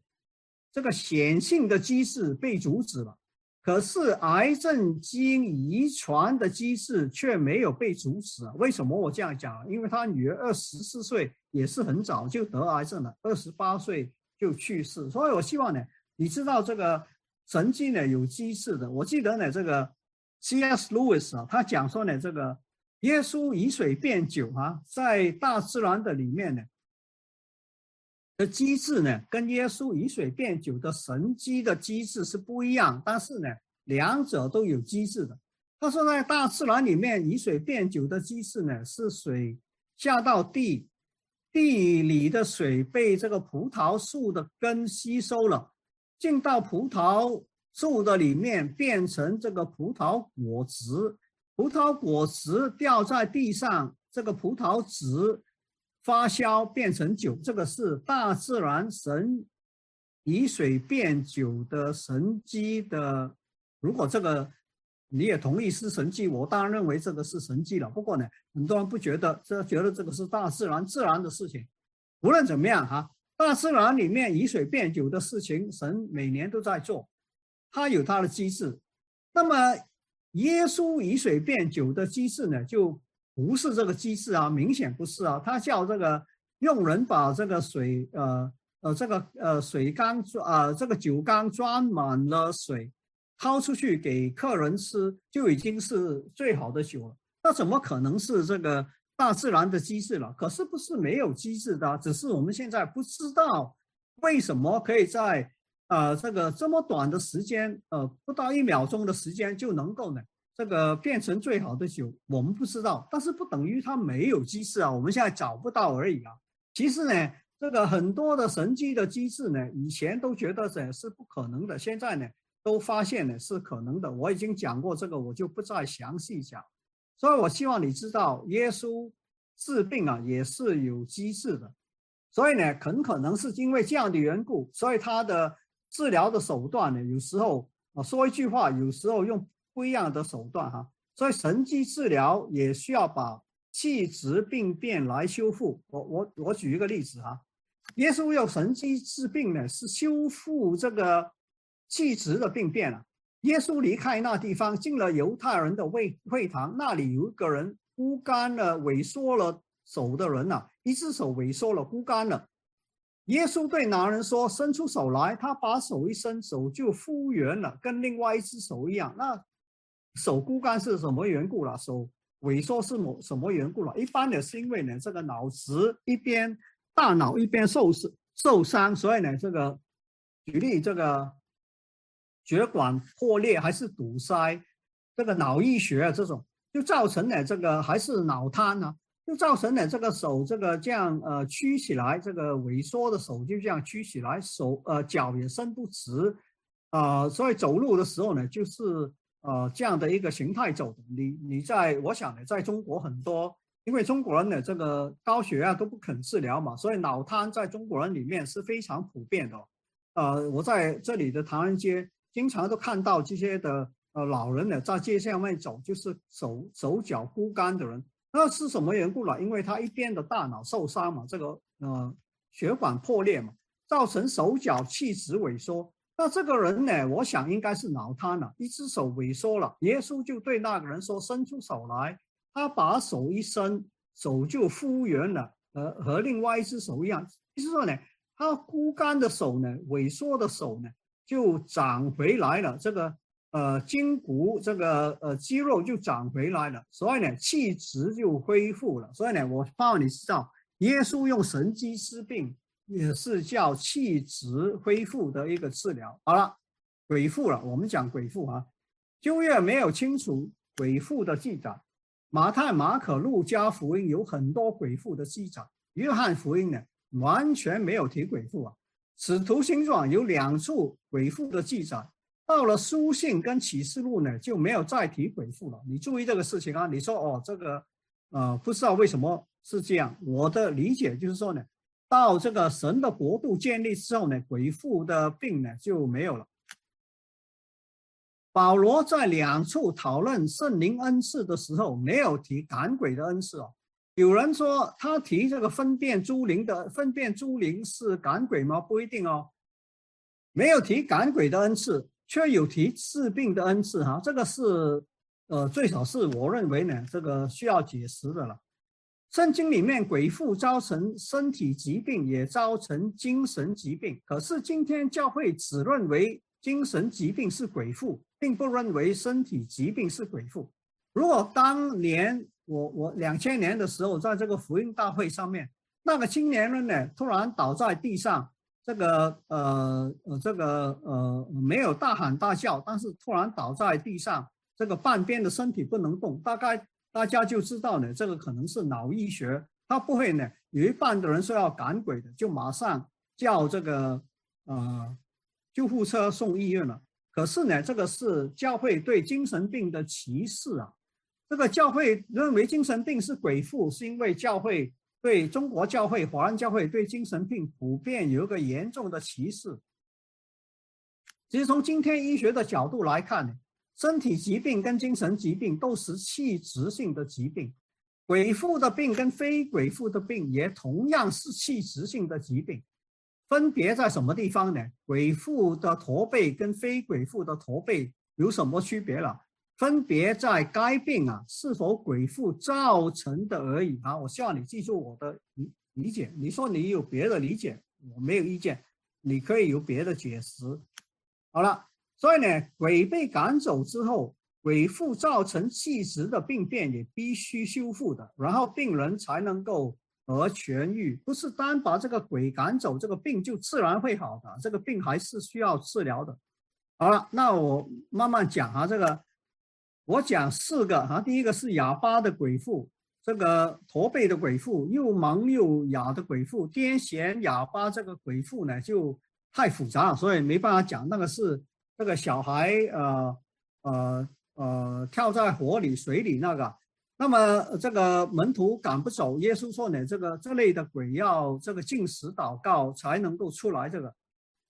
这个显性的机制被阻止了。可是癌症基因遗传的机制却没有被阻止啊？为什么我这样讲？因为他女儿二十四岁也是很早就得癌症了，二十八岁就去世。所以我希望呢，你知道这个神经呢有机制的。我记得呢，这个 C.S. Lewis 啊，他讲说呢，这个耶稣以水变酒啊，在大自然的里面呢。的机制呢，跟耶稣以水变酒的神机的机制是不一样，但是呢，两者都有机制的。他说，在大自然里面，以水变酒的机制呢，是水下到地，地里的水被这个葡萄树的根吸收了，进到葡萄树的里面，变成这个葡萄果汁，葡萄果汁掉在地上，这个葡萄籽。发酵变成酒，这个是大自然神以水变酒的神机的。如果这个你也同意是神迹，我当然认为这个是神迹了。不过呢，很多人不觉得，这觉得这个是大自然自然的事情。无论怎么样哈，大自然里面以水变酒的事情，神每年都在做，他有他的机制。那么耶稣以水变酒的机制呢，就。不是这个机制啊，明显不是啊。他叫这个用人把这个水，呃呃，这个呃水缸装，呃这个酒缸装满了水，掏出去给客人吃，就已经是最好的酒了。那怎么可能是这个大自然的机制了？可是不是没有机制的，只是我们现在不知道为什么可以在呃这个这么短的时间，呃不到一秒钟的时间就能够呢？这个变成最好的酒，我们不知道，但是不等于它没有机制啊。我们现在找不到而已啊。其实呢，这个很多的神机的机制呢，以前都觉得是是不可能的，现在呢都发现呢是可能的。我已经讲过这个，我就不再详细讲。所以我希望你知道，耶稣治病啊也是有机制的。所以呢，很可能是因为这样的缘故，所以他的治疗的手段呢，有时候啊说一句话，有时候用。不一样的手段哈，所以神迹治疗也需要把气质病变来修复。我我我举一个例子哈，耶稣用神迹治病呢，是修复这个气质的病变了。耶稣离开那地方，进了犹太人的会会堂，那里有一个人枯干了、萎缩了手的人呐，一只手萎缩了、枯干了。耶稣对男人说：“伸出手来。”他把手一伸，手就复原了，跟另外一只手一样。那手枯干是什么缘故了？手萎缩是某什么缘故了？一般的是因为呢，这个脑子一边大脑一边受受伤，所以呢，这个举例这个血管破裂还是堵塞，这个脑溢血啊这种，就造成了这个还是脑瘫呢，就造成了这个手这个这样呃曲起来，这个萎缩的手就这样曲起来，手呃脚也伸不直，啊，所以走路的时候呢，就是。呃，这样的一个形态走的，你你在我想呢，在中国很多，因为中国人的这个高血压都不肯治疗嘛，所以脑瘫在中国人里面是非常普遍的。呃，我在这里的唐人街经常都看到这些的呃老人呢，在街上面走，就是手手脚枯干的人，那是什么缘故呢？因为他一边的大脑受伤嘛，这个呃血管破裂嘛，造成手脚气质萎缩。那这个人呢？我想应该是脑瘫了，一只手萎缩了。耶稣就对那个人说：“伸出手来。”他把手一伸，手就复原了，和和另外一只手一样。意思说呢，他枯干的手呢，萎缩的手呢，就长回来了。这个呃筋骨，这个呃肌肉就长回来了。所以呢，气质就恢复了。所以呢，我望你知道，耶稣用神机治病。也是叫气质恢复的一个治疗。好了，鬼父了，我们讲鬼父啊。旧约没有清楚鬼父的记载，马太、马可、路加福音有很多鬼父的记载，约翰福音呢完全没有提鬼父啊。使徒行传有两处鬼父的记载，到了书信跟启示录呢就没有再提鬼父了。你注意这个事情啊。你说哦，这个呃不知道为什么是这样。我的理解就是说呢。到这个神的国度建立之后呢，鬼妇的病呢就没有了。保罗在两处讨论圣灵恩赐的时候，没有提赶鬼的恩赐哦。有人说他提这个分辨诸灵的，分辨诸灵是赶鬼吗？不一定哦。没有提赶鬼的恩赐，却有提治病的恩赐哈，这个是呃最少是我认为呢，这个需要解释的了。圣经里面鬼附造成身体疾病，也造成精神疾病，可是今天教会只认为精神疾病是鬼附，并不认为身体疾病是鬼附。如果当年我我两千年的时候，在这个福音大会上面，那个青年人呢突然倒在地上，这个呃呃这个呃没有大喊大叫，但是突然倒在地上，这个半边的身体不能动，大概大家就知道呢，这个可能是脑溢血，他不会呢有一半的人是要赶鬼的，就马上叫这个呃救护车送医院了。可是呢，这个是教会对精神病的歧视啊。这个教会认为精神病是鬼附，是因为教会对中国教会、华人教会对精神病普遍有一个严重的歧视。其实从今天医学的角度来看，身体疾病跟精神疾病都是器质性的疾病，鬼附的病跟非鬼附的病也同样是器质性的疾病，分别在什么地方呢？鬼附的驼背跟非鬼附的驼背有什么区别了？分别在该病啊是否鬼附造成的而已啊！我希望你记住我的理理解。你说你有别的理解，我没有意见，你可以有别的解释。好了，所以呢，鬼被赶走之后，鬼附造成气质的病变也必须修复的，然后病人才能够而痊愈。不是单把这个鬼赶走，这个病就自然会好的，这个病还是需要治疗的。好了，那我慢慢讲啊，这个。我讲四个哈，第一个是哑巴的鬼父，这个驼背的鬼父，又盲又哑的鬼父，癫痫哑巴这个鬼父呢就太复杂，所以没办法讲。那个是这个小孩呃呃呃跳在火里水里那个，那么这个门徒赶不走，耶稣说呢，这个这类的鬼要这个进食祷告才能够出来。这个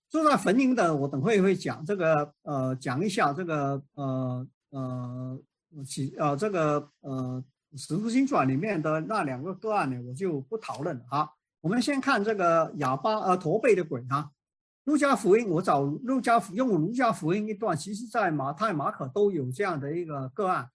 住在坟茔的，我等会会讲这个呃讲一下这个呃。呃，其呃这个呃《使徒行传》里面的那两个个案呢，我就不讨论了哈。我们先看这个哑巴呃驼背的鬼哈，《路加福音》我找路加用《路加福音》一段，其实在马太、马可都有这样的一个个案。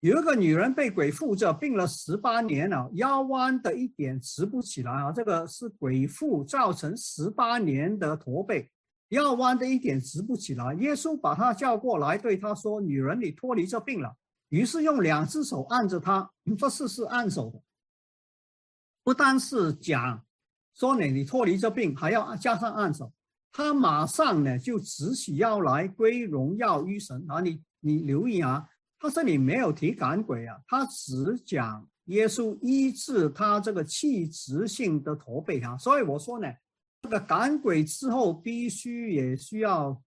有一个女人被鬼附着，病了十八年了，腰弯的一点直不起来啊，这个是鬼附造成十八年的驼背。腰弯的一点直不起来，耶稣把他叫过来，对他说：“女人，你脱离这病了。”于是用两只手按着他，这是是按手的，不单是讲说你你脱离这病，还要加上按手。他马上呢就直起腰来，归荣耀于神啊！你你留意啊，他这里没有提赶鬼啊，他只讲耶稣医治他这个器质性的驼背啊，所以我说呢。这个赶鬼之后必须也需要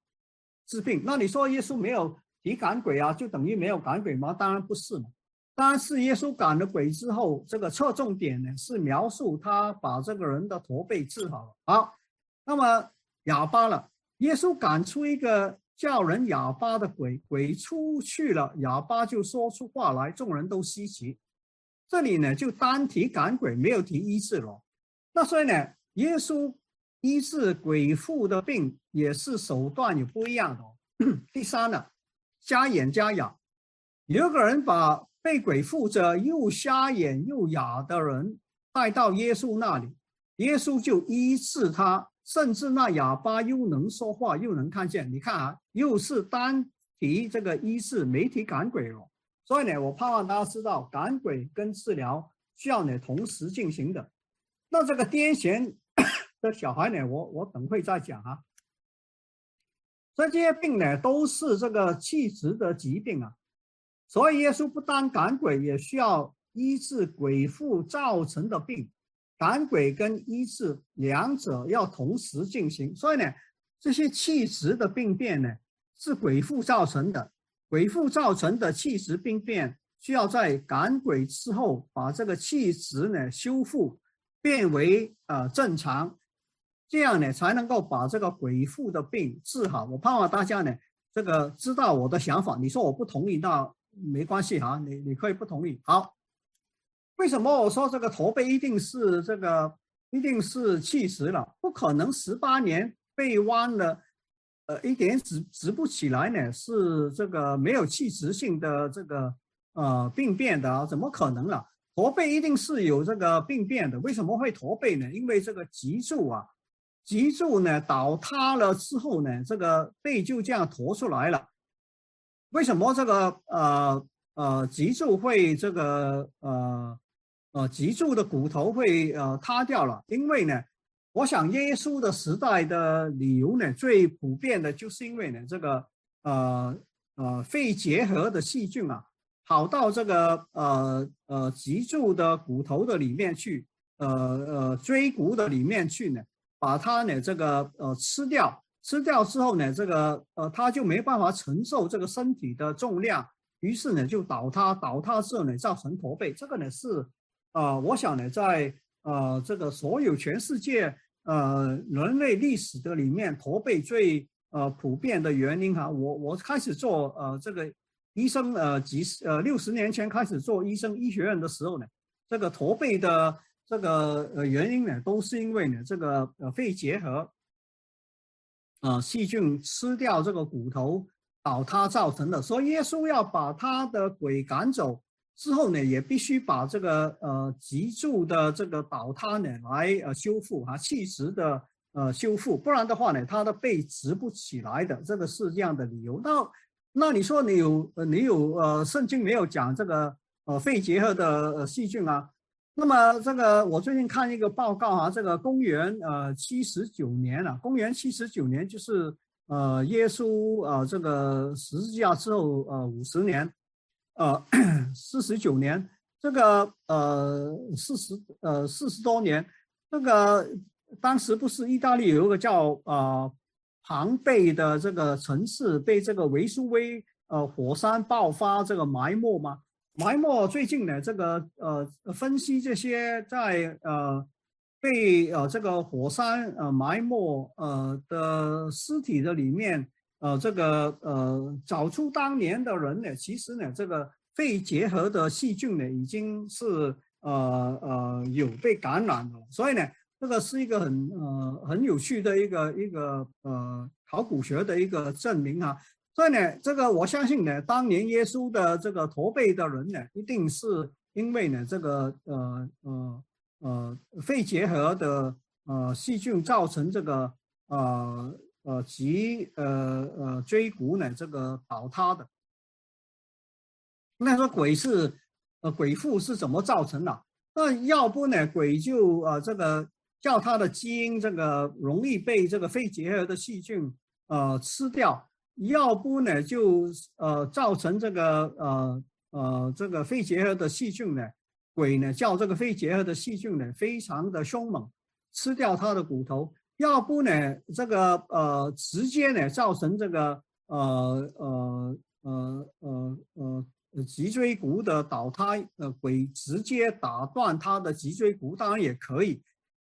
治病，那你说耶稣没有提赶鬼啊，就等于没有赶鬼吗？当然不是嘛，当然是耶稣赶了鬼之后，这个侧重点呢是描述他把这个人的驼背治好了。好，那么哑巴了，耶稣赶出一个叫人哑巴的鬼，鬼出去了，哑巴就说出话来，众人都稀奇。这里呢就单提赶鬼，没有提医治了。那所以呢，耶稣。医治鬼附的病也是手段有不一样的。<clears throat> 第三呢，瞎眼瞎哑，有个人把被鬼附着又瞎眼又哑的人带到耶稣那里，耶稣就医治他，甚至那哑巴又能说话又能看见。你看啊，又是单提这个医治，没提赶鬼了。所以呢，我盼望大家知道，赶鬼跟治疗需要呢同时进行的。那这个癫痫。这小孩呢，我我等会再讲啊。所以这些病呢，都是这个气质的疾病啊。所以耶稣不单赶鬼，也需要医治鬼附造成的病。赶鬼跟医治两者要同时进行。所以呢，这些气质的病变呢，是鬼附造成的。鬼附造成的气质病变，需要在赶鬼之后，把这个气质呢修复，变为呃正常。这样呢，才能够把这个鬼父的病治好。我盼望大家呢，这个知道我的想法。你说我不同意，那没关系哈，你你可以不同意。好，为什么我说这个驼背一定是这个，一定是气实了？不可能十八年背弯了，呃一点直直不起来呢，是这个没有器质性的这个呃病变的啊？怎么可能了？驼背一定是有这个病变的。为什么会驼背呢？因为这个脊柱啊，脊柱呢倒塌了之后呢，这个背就这样驼出来了。为什么这个呃呃脊柱会这个呃？呃，脊柱的骨头会呃塌掉了，因为呢，我想耶稣的时代的理由呢，最普遍的就是因为呢，这个呃呃肺结核的细菌啊，跑到这个呃呃脊柱的骨头的里面去，呃呃椎骨的里面去呢，把它呢这个呃吃掉，吃掉之后呢，这个呃它就没办法承受这个身体的重量，于是呢就倒塌，倒塌之后呢造成驼背，这个呢是。啊，我想呢，在呃这个所有全世界呃人类历史的里面，驼背最呃普遍的原因哈，我我开始做呃这个医生呃几十呃六十年前开始做医生医学院的时候呢，这个驼背的这个呃原因呢，都是因为呢这个呃肺结核啊细菌吃掉这个骨头倒塌造成的，所以耶稣要把他的鬼赶走。之后呢，也必须把这个呃脊柱的这个倒塌呢来呃修复哈，气质的呃修复，不然的话呢，他的背直不起来的，这个是这样的理由。那那你说你有呃你有呃圣经没有讲这个呃肺结核的细菌啊？那么这个我最近看一个报告啊，这个公元呃七十九年了，公元七十九年就是呃耶稣呃这个十字架之后呃五十年。呃，四十九年，这个呃，四十呃四十多年，这个当时不是意大利有一个叫呃庞贝的这个城市被这个维苏威呃火山爆发这个埋没吗？埋没最近呢，这个呃分析这些在呃被呃这个火山呃埋没呃的尸体的里面。呃，这个呃，找出当年的人呢，其实呢，这个肺结核的细菌呢，已经是呃呃有被感染了，所以呢，这个是一个很呃很有趣的一个一个呃考古学的一个证明啊。所以呢，这个我相信呢，当年耶稣的这个驼背的人呢，一定是因为呢，这个呃呃呃肺结核的呃细菌造成这个呃。呃，脊呃呃椎骨呢，这个倒塌的。那说鬼是呃鬼父是怎么造成的？那要不呢，鬼就呃这个叫他的基因这个容易被这个肺结核的细菌呃吃掉；要不呢，就呃造成这个呃呃这个肺结核的细菌呢，鬼呢叫这个肺结核的细菌呢非常的凶猛，吃掉它的骨头。要不呢，这个呃，直接呢造成这个呃呃呃呃呃脊椎骨的倒塌，呃，鬼直接打断他的脊椎骨，当然也可以。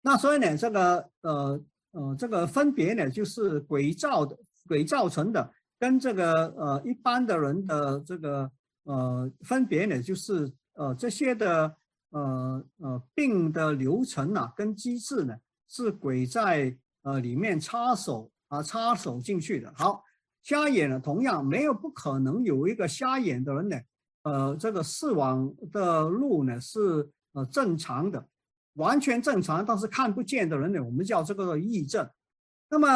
那所以呢，这个呃呃这个分别呢，就是鬼造的鬼造成的，跟这个呃一般的人的这个呃分别呢，就是呃这些的呃呃病的流程啊，跟机制呢。是鬼在呃里面插手啊，插手进去的。好，瞎眼呢，同样没有不可能有一个瞎眼的人呢，呃，这个视网的路呢是呃正常的，完全正常，但是看不见的人呢，我们叫这个癔症。那么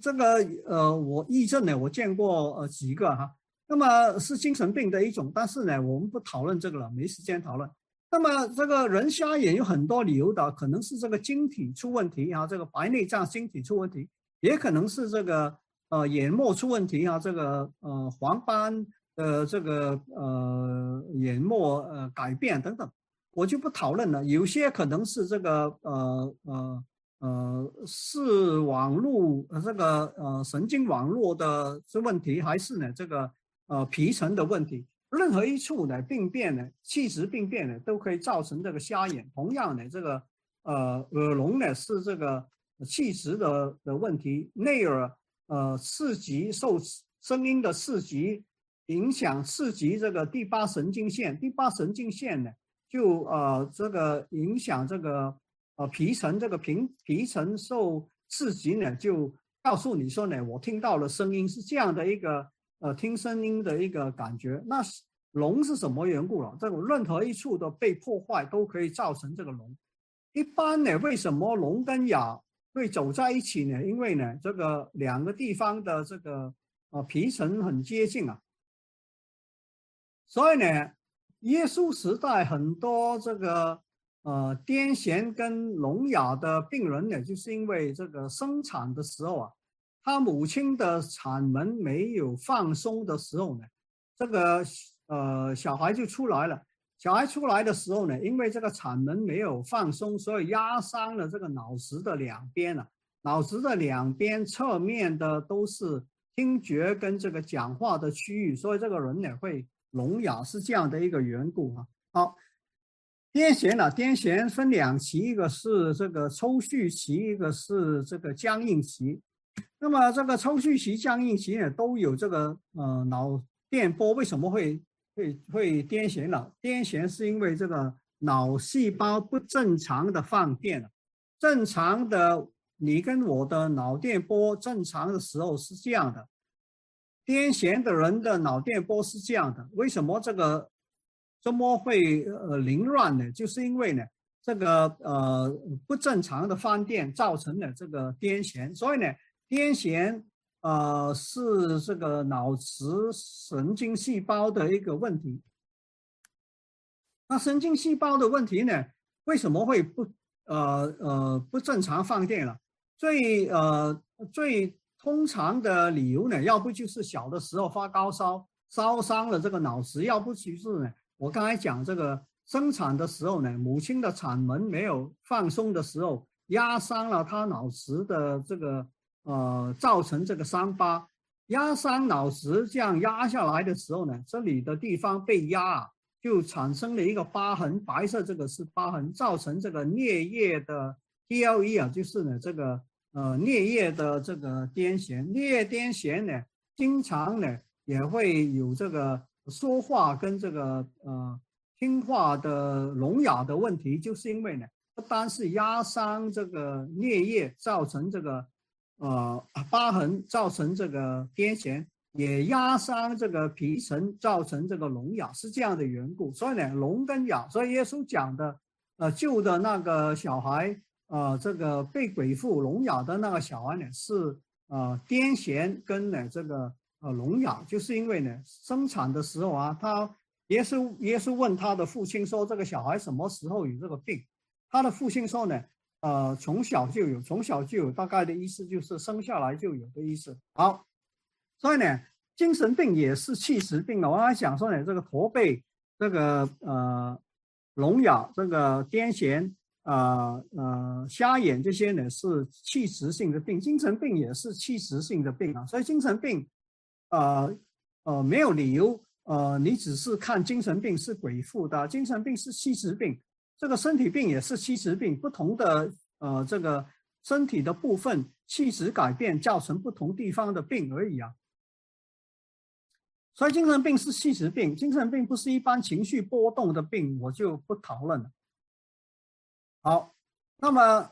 这个呃，我癔症呢，我见过呃几个哈，那么是精神病的一种，但是呢，我们不讨论这个了，没时间讨论。那么这个人瞎眼有很多理由的，可能是这个晶体出问题啊，这个白内障晶体出问题，也可能是这个呃眼膜出问题啊，这个呃黄斑呃这个呃眼膜呃改变等等，我就不讨论了。有些可能是这个呃呃呃视网络这个呃神经网络的这问题，还是呢这个呃皮层的问题。任何一处呢病变呢，气质病变呢，都可以造成这个瞎眼。同样的，这个呃耳聋呢是这个气质的的问题，内耳呃刺激受声音的刺激影响刺激这个第八神经线，第八神经线呢就呃这个影响这个呃皮层，这个皮皮层受刺激呢就告诉你说呢，我听到了声音是这样的一个呃听声音的一个感觉。那聋是什么缘故了？这种任何一处的被破坏都可以造成这个聋。一般呢，为什么聋跟哑会走在一起呢？因为呢，这个两个地方的这个呃皮层很接近啊，所以呢，耶稣时代很多这个。呃，癫痫跟聋哑的病人呢，就是因为这个生产的时候啊，他母亲的产门没有放松的时候呢，这个呃小孩就出来了。小孩出来的时候呢，因为这个产门没有放松，所以压伤了这个脑石的两边啊，脑石的两边侧面的都是听觉跟这个讲话的区域，所以这个人呢会聋哑，是这样的一个缘故啊。好。癫痫呢？癫痫分两期，一个是这个抽搐期，一个是这个僵硬期。那么这个抽搐期、僵硬期呢，都有这个呃脑电波。为什么会会会癫痫呢？癫痫是因为这个脑细胞不正常的放电了。正常的，你跟我的脑电波正常的时候是这样的，癫痫的人的脑电波是这样的。为什么这个？怎么会呃凌乱呢？就是因为呢，这个呃不正常的放电造成了这个癫痫，所以呢，癫痫呃是这个脑池神经细胞的一个问题。那神经细胞的问题呢，为什么会不呃呃不正常放电了？最呃最通常的理由呢，要不就是小的时候发高烧烧伤了这个脑石，要不就是呢。我刚才讲这个生产的时候呢，母亲的产门没有放松的时候，压伤了他脑石的这个呃，造成这个伤疤。压伤脑石这样压下来的时候呢，这里的地方被压，就产生了一个疤痕，白色这个是疤痕，造成这个颞叶的 DLE 啊，就是呢这个呃颞叶的这个癫痫。颞癫痫呢，经常呢也会有这个。说话跟这个呃听话的聋哑的问题，就是因为呢，不单是压伤这个颞叶，造成这个呃疤痕，造成这个癫痫，也压伤这个皮层，造成这个聋哑，是这样的缘故。所以呢，聋跟哑，所以耶稣讲的呃救的那个小孩，呃这个被鬼附聋哑的那个小孩呢，是呃癫痫跟呢这个。呃，聋哑就是因为呢，生产的时候啊，他耶稣耶稣问他的父亲说：“这个小孩什么时候有这个病？”他的父亲说呢：“呃，从小就有，从小就有，大概的意思就是生下来就有的意思。”好，所以呢，精神病也是气质病了。我刚才讲说呢，这个驼背、这个呃聋哑、这个癫痫、呃呃瞎眼这些呢是气质性的病，精神病也是气质性的病啊。所以精神病。呃呃，没有理由。呃，你只是看精神病是鬼附的，精神病是气质病，这个身体病也是气质病，不同的呃这个身体的部分气质改变，造成不同地方的病而已啊。所以精神病是气质病，精神病不是一般情绪波动的病，我就不讨论了。好，那么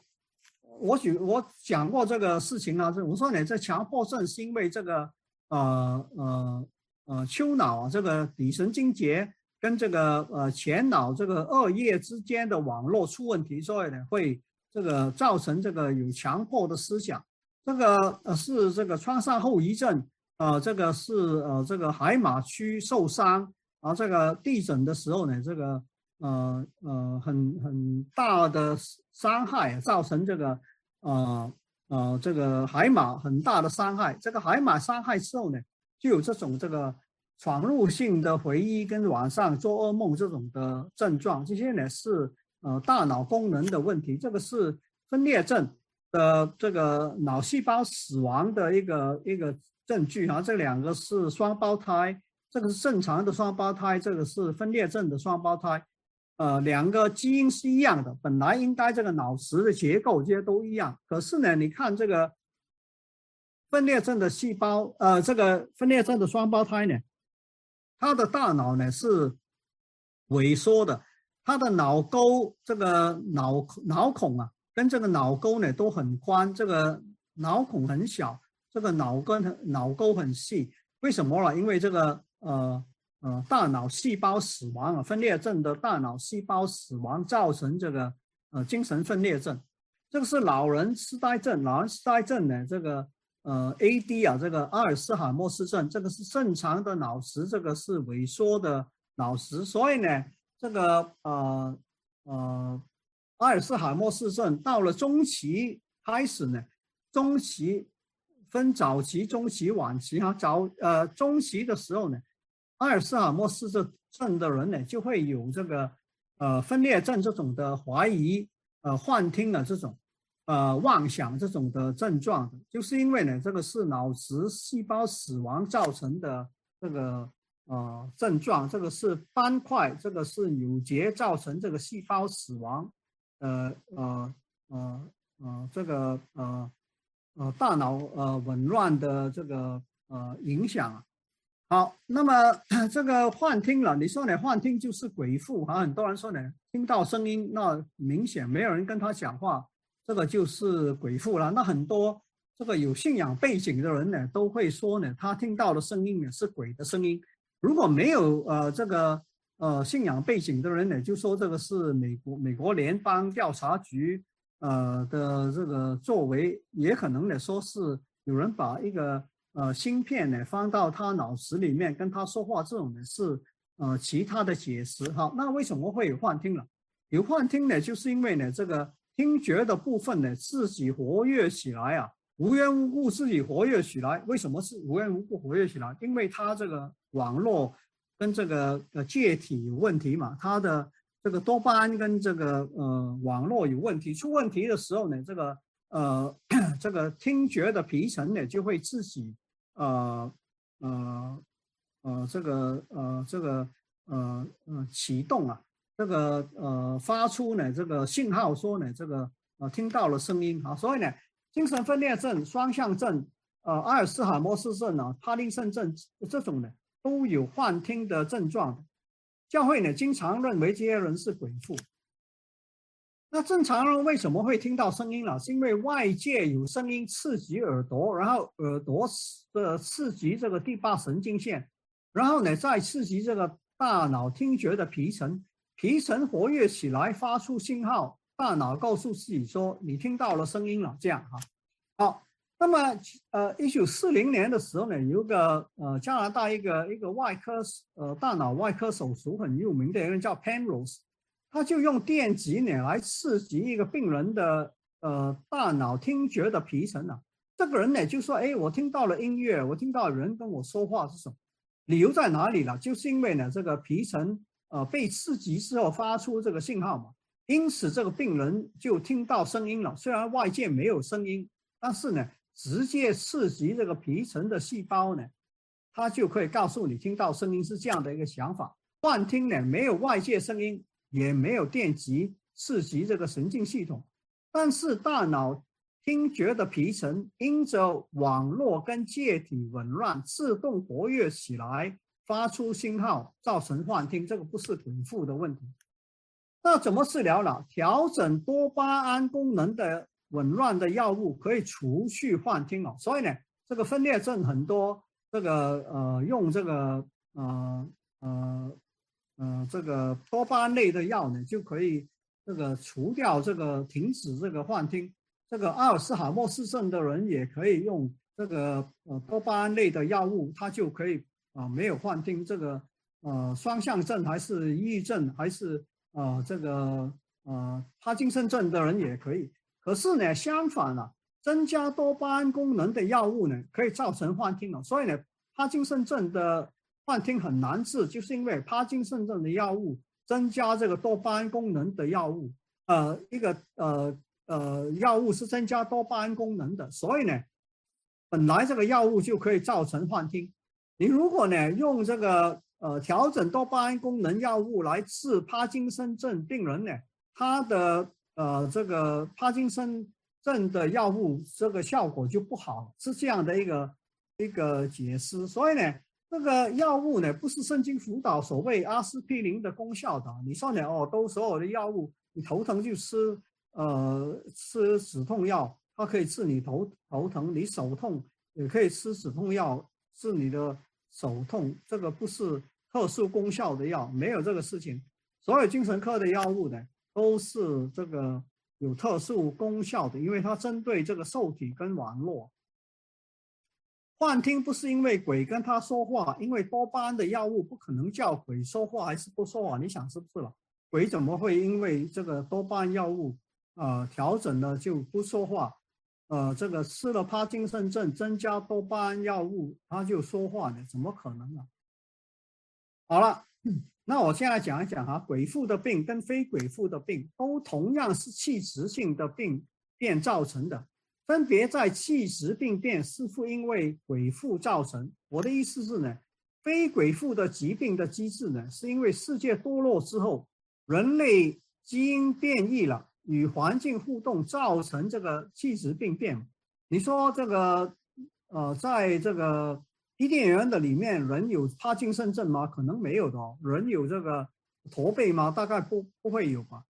我举我讲过这个事情啊，我说你这强迫症是因为这个。呃呃呃，丘脑这个底神经节跟这个呃前脑这个二叶之间的网络出问题，所以呢会这个造成这个有强迫的思想，这个呃是这个创伤后遗症，呃这个是呃这个海马区受伤，啊这个地震的时候呢，这个呃呃很很大的伤害造成这个呃。呃，这个海马很大的伤害，这个海马伤害之后呢，就有这种这个闯入性的回忆跟晚上做噩梦这种的症状，这些呢是呃大脑功能的问题，这个是分裂症的这个脑细胞死亡的一个一个证据啊，这两个是双胞胎，这个是正常的双胞胎，这个是分裂症的双胞胎。呃，两个基因是一样的，本来应该这个脑石的结构这些都一样，可是呢，你看这个分裂症的细胞，呃，这个分裂症的双胞胎呢，他的大脑呢是萎缩的，他的脑沟这个脑脑孔啊，跟这个脑沟呢都很宽，这个脑孔很小，这个脑根脑沟很细，为什么呢？因为这个呃呃大脑细胞死亡啊，分裂症的大脑细胞死亡造成这个呃精神分裂症，这个是老人痴呆症，老人痴呆症呢这个呃 AD 啊，这个阿尔茨海默氏症，这个是正常的脑石，这个是萎缩的脑石，所以呢这个呃呃阿尔茨海默氏症到了中期开始呢。中期分早期、中期、晚期哈。早呃中期的时候呢，阿尔茨海默氏症的人呢就会有这个呃分裂症这种的怀疑、呃幻听的这种呃妄想这种的症状，就是因为呢这个是脑质细胞死亡造成的这个呃症状，这个是斑块，这个是扭结造成这个细胞死亡，呃呃呃呃这个呃。呃，大脑呃紊乱的这个呃影响啊，好，那么 <coughs> 这个幻听了，你说呢？幻听就是鬼附啊，很多人说呢，听到声音那明显没有人跟他讲话，这个就是鬼附了。那很多这个有信仰背景的人呢，都会说呢，他听到的声音呢是鬼的声音。如果没有呃这个呃信仰背景的人呢，就说这个是美国美国联邦调查局。呃的这个作为，也可能呢说是有人把一个呃芯片呢放到他脑子里面跟他说话，这种呢是呃其他的解释哈。那为什么会有幻听了？有幻听呢，就是因为呢这个听觉的部分呢自己活跃起来啊，无缘无故自己活跃起来。为什么是无缘无故活跃起来？因为他这个网络跟这个呃介体有问题嘛，他的。这个多巴胺跟这个呃网络有问题，出问题的时候呢，这个呃 <coughs> 这个听觉的皮层呢就会自己呃呃呃这个呃这个呃呃启动啊，这个呃发出呢这个信号说呢这个呃听到了声音啊，所以呢精神分裂症、双向症、呃阿尔茨海默氏症啊、帕金森症这种呢都有幻听的症状。教会呢，经常认为这些人是鬼附。那正常人为什么会听到声音了？是因为外界有声音刺激耳朵，然后耳朵的刺激这个第八神经线，然后呢再刺激这个大脑听觉的皮层，皮层活跃起来，发出信号，大脑告诉自己说你听到了声音了。这样哈，好。那么，呃，一九四零年的时候呢，有个呃加拿大一个一个外科呃大脑外科手术很有名的人叫 Penrose，他就用电极呢来刺激一个病人的呃大脑听觉的皮层啊。这个人呢就说：“哎，我听到了音乐，我听到人跟我说话是什么？理由在哪里了？就是因为呢这个皮层呃被刺激之后发出这个信号嘛，因此这个病人就听到声音了。虽然外界没有声音，但是呢。”直接刺激这个皮层的细胞呢，它就可以告诉你听到声音是这样的一个想法。幻听呢，没有外界声音，也没有电极刺激这个神经系统，但是大脑听觉的皮层因着网络跟介体紊乱，自动活跃起来，发出信号，造成幻听。这个不是禀赋的问题。那怎么治疗呢？调整多巴胺功能的。紊乱的药物可以除去幻听哦，所以呢，这个分裂症很多，这个呃用这个呃呃呃这个多巴胺类的药呢，就可以这个除掉这个停止这个幻听。这个阿尔茨海默氏症的人也可以用这个呃多巴胺类的药物，它就可以啊没有幻听。这个呃双向症还是抑郁症还是呃这个呃帕金森症的人也可以。可是呢，相反了，增加多巴胺功能的药物呢，可以造成幻听了。所以呢，帕金森症的幻听很难治，就是因为帕金森症的药物增加这个多巴胺功能的药物，呃，一个呃呃药物是增加多巴胺功能的，所以呢，本来这个药物就可以造成幻听。你如果呢用这个呃调整多巴胺功能药物来治帕金森症病人呢，他的呃，这个帕金森症的药物这个效果就不好，是这样的一个一个解释。所以呢，这个药物呢不是神经辅导所谓阿司匹林的功效的。你说呢？哦，都所有的药物，你头疼就吃呃吃止痛药，它可以治你头头疼，你手痛也可以吃止痛药治你的手痛，这个不是特殊功效的药，没有这个事情。所有精神科的药物呢，都是这个有特殊功效的，因为它针对这个受体跟网络。幻听不是因为鬼跟他说话，因为多巴胺的药物不可能叫鬼说话还是不说话，你想是不是了？鬼怎么会因为这个多巴胺药物呃调整了就不说话？呃，这个吃了帕金森症增加多巴胺药物，他就说话呢？怎么可能呢？好了，<clears throat> 那我现在讲一讲哈，鬼附的病跟非鬼附的病都同样是器质性的病变造成的。分别在气质病变是否因为鬼附造成？我的意思是呢，非鬼附的疾病的机制呢，是因为世界堕落之后，人类基因变异了，与环境互动造成这个气质病变。你说这个，呃，在这个伊甸园的里面，人有帕金森症吗？可能没有的哦。人有这个驼背吗？大概不不会有吧。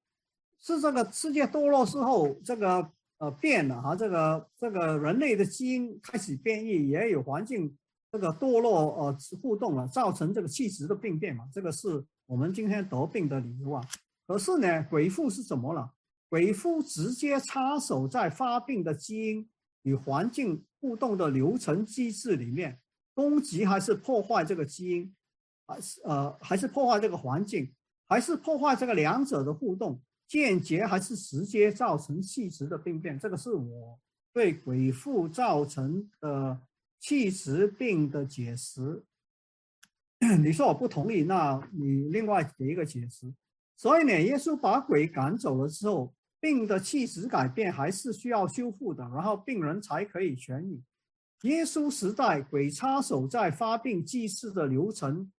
是这个世界堕落之后，这个。呃，变了哈，这个这个人类的基因开始变异，也有环境这个堕落呃互动了，造成这个气质的病变嘛，这个是我们今天得病的理由啊。可是呢，鬼父是怎么了？鬼父直接插手在发病的基因与环境互动的流程机制里面，攻击还是破坏这个基因，还是呃还是破坏这个环境，还是破坏这个两者的互动？间接还是直接造成气质的病变，这个是我对鬼附造成的气质病的解释。<clears throat> 你说我不同意，那你另外给一个解释。所以呢，耶稣把鬼赶走了之后，病的气质改变还是需要修复的，然后病人才可以痊愈。耶稣时代，鬼插手在发病祭祀的流程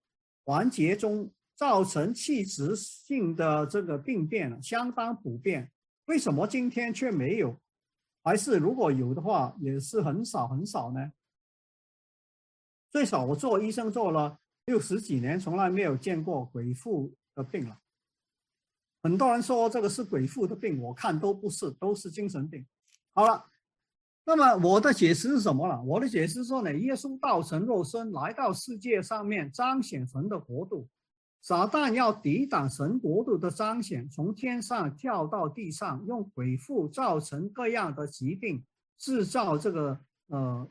环节中。造成器质性的这个病变相当普遍，为什么今天却没有？还是如果有的话，也是很少很少呢？最少我做医生做了六十几年，从来没有见过鬼附的病了。很多人说这个是鬼附的病，我看都不是，都是精神病。好了，那么我的解释是什么了？我的解释说呢，耶稣道成肉身来到世界上面，彰显神的国度。撒旦要抵挡神国度的彰显，从天上跳到地上，用鬼附造成各样的疾病，制造这个呃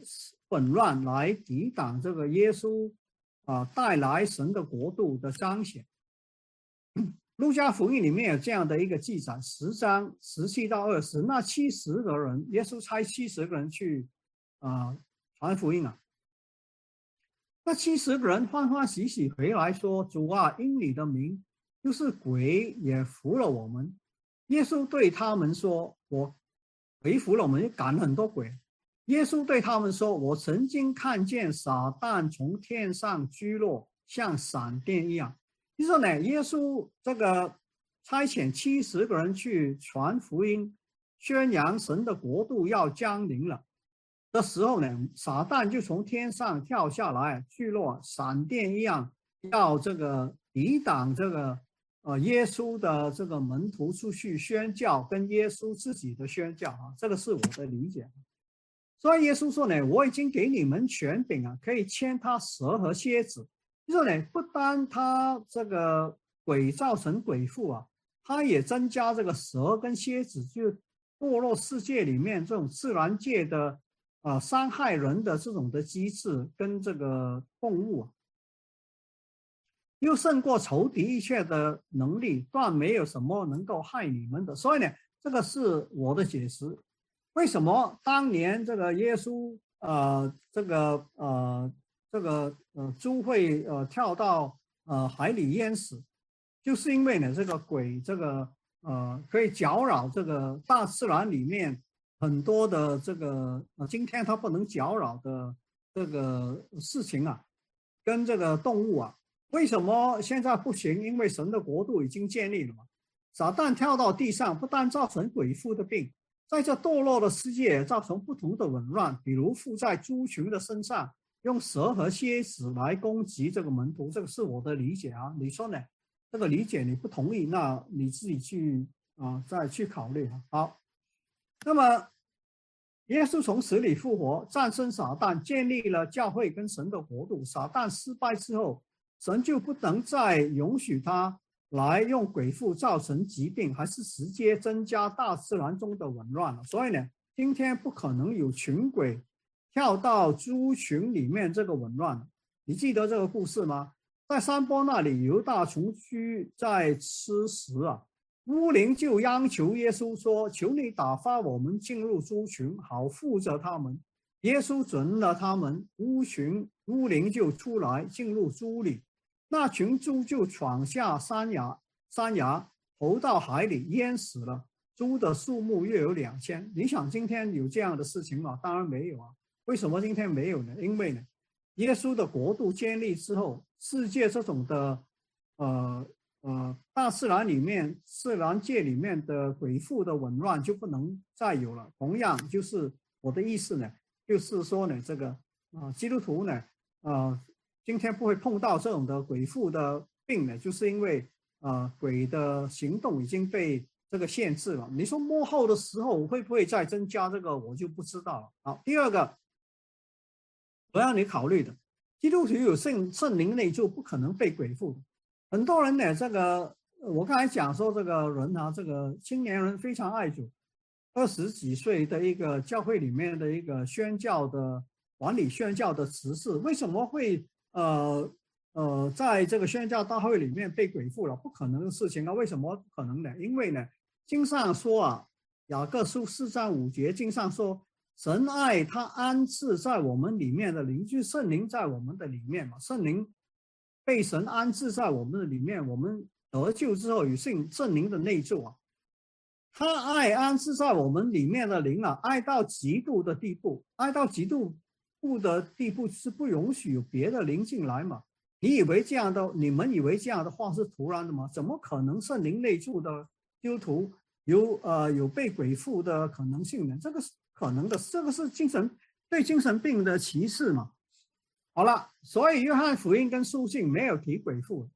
混乱来抵挡这个耶稣啊带来神的国度的彰显。路加福音里面有这样的一个记载，十章十七到二十，那七十个人，耶稣差七十个人去啊传福音啊。那七十个人欢欢喜喜回来说：“主啊，因你的名，就是鬼也服了我们。”耶稣对他们说：“我回服了我们，赶了很多鬼。”耶稣对他们说：“我曾经看见撒旦从天上坠落，像闪电一样。”就说呢，耶稣这个差遣七十个人去传福音，宣扬神的国度要降临了。的时候呢，撒旦就从天上跳下来，去落，闪电一样，要这个抵挡这个呃耶稣的这个门徒出去宣教，跟耶稣自己的宣教啊，这个是我的理解。所以耶稣说呢，我已经给你们权柄啊，可以牵他蛇和蝎子。就说呢，不单他这个鬼造成鬼附啊，他也增加这个蛇跟蝎子，就堕落世界里面这种自然界的。啊，伤害人的这种的机制跟这个动物，又胜过仇敌一切的能力，断没有什么能够害你们的。所以呢，这个是我的解释。为什么当年这个耶稣，呃，这个呃，这个呃，猪会呃跳到呃海里淹死，就是因为呢，这个鬼，这个呃，可以搅扰这个大自然里面。很多的这个呃，今天它不能搅扰的这个事情啊，跟这个动物啊，为什么现在不行？因为神的国度已经建立了嘛。撒旦跳到地上，不但造成鬼附的病，在这堕落的世界造成不同的紊乱，比如附在猪群的身上，用蛇和蝎子来攻击这个门徒，这个是我的理解啊。你说呢？这个理解你不同意，那你自己去啊，再去考虑啊。好，那么。耶稣从死里复活，战胜撒旦，建立了教会跟神的国度。撒旦失败之后，神就不能再允许他来用鬼妇造成疾病，还是直接增加大自然中的紊乱了。所以呢，今天不可能有群鬼跳到猪群里面这个紊乱。你记得这个故事吗？在山坡那里，犹大群居在吃食啊。乌灵就央求耶稣说：“求你打发我们进入猪群，好护着他们。”耶稣准了他们，乌群乌灵就出来进入猪里，那群猪就闯下山崖，山崖投到海里淹死了。猪的数目约有两千。你想今天有这样的事情吗？当然没有啊。为什么今天没有呢？因为呢，耶稣的国度建立之后，世界这种的，呃。呃，大自然里面、自然界里面的鬼妇的紊乱就不能再有了。同样，就是我的意思呢，就是说呢，这个啊，基督徒呢，啊，今天不会碰到这种的鬼妇的病呢，就是因为啊，鬼的行动已经被这个限制了。你说末后的时候会不会再增加这个，我就不知道了。好，第二个，我要你考虑的，基督徒有圣圣灵内就，不可能被鬼附的。很多人呢，这个我刚才讲说，这个人啊，这个青年人非常爱主，二十几岁的一个教会里面的一个宣教的管理宣教的执事，为什么会呃呃在这个宣教大会里面被鬼附了？不可能的事情啊！为什么不可能呢？因为呢，经上说啊，雅各书四章五节经上说，神爱他安置在我们里面的邻居圣灵在我们的里面嘛，圣灵。被神安置在我们的里面，我们得救之后与圣圣灵的内住啊，他爱安置在我们里面的灵啊，爱到极度的地步，爱到极度不的地步是不允许有别的灵进来嘛？你以为这样的，你们以为这样的话是突然的吗？怎么可能圣灵内住的基督徒有呃有被鬼附的可能性呢？这个是可能的，这个是精神对精神病的歧视嘛？好了，所以约翰福音跟书信没有提鬼父，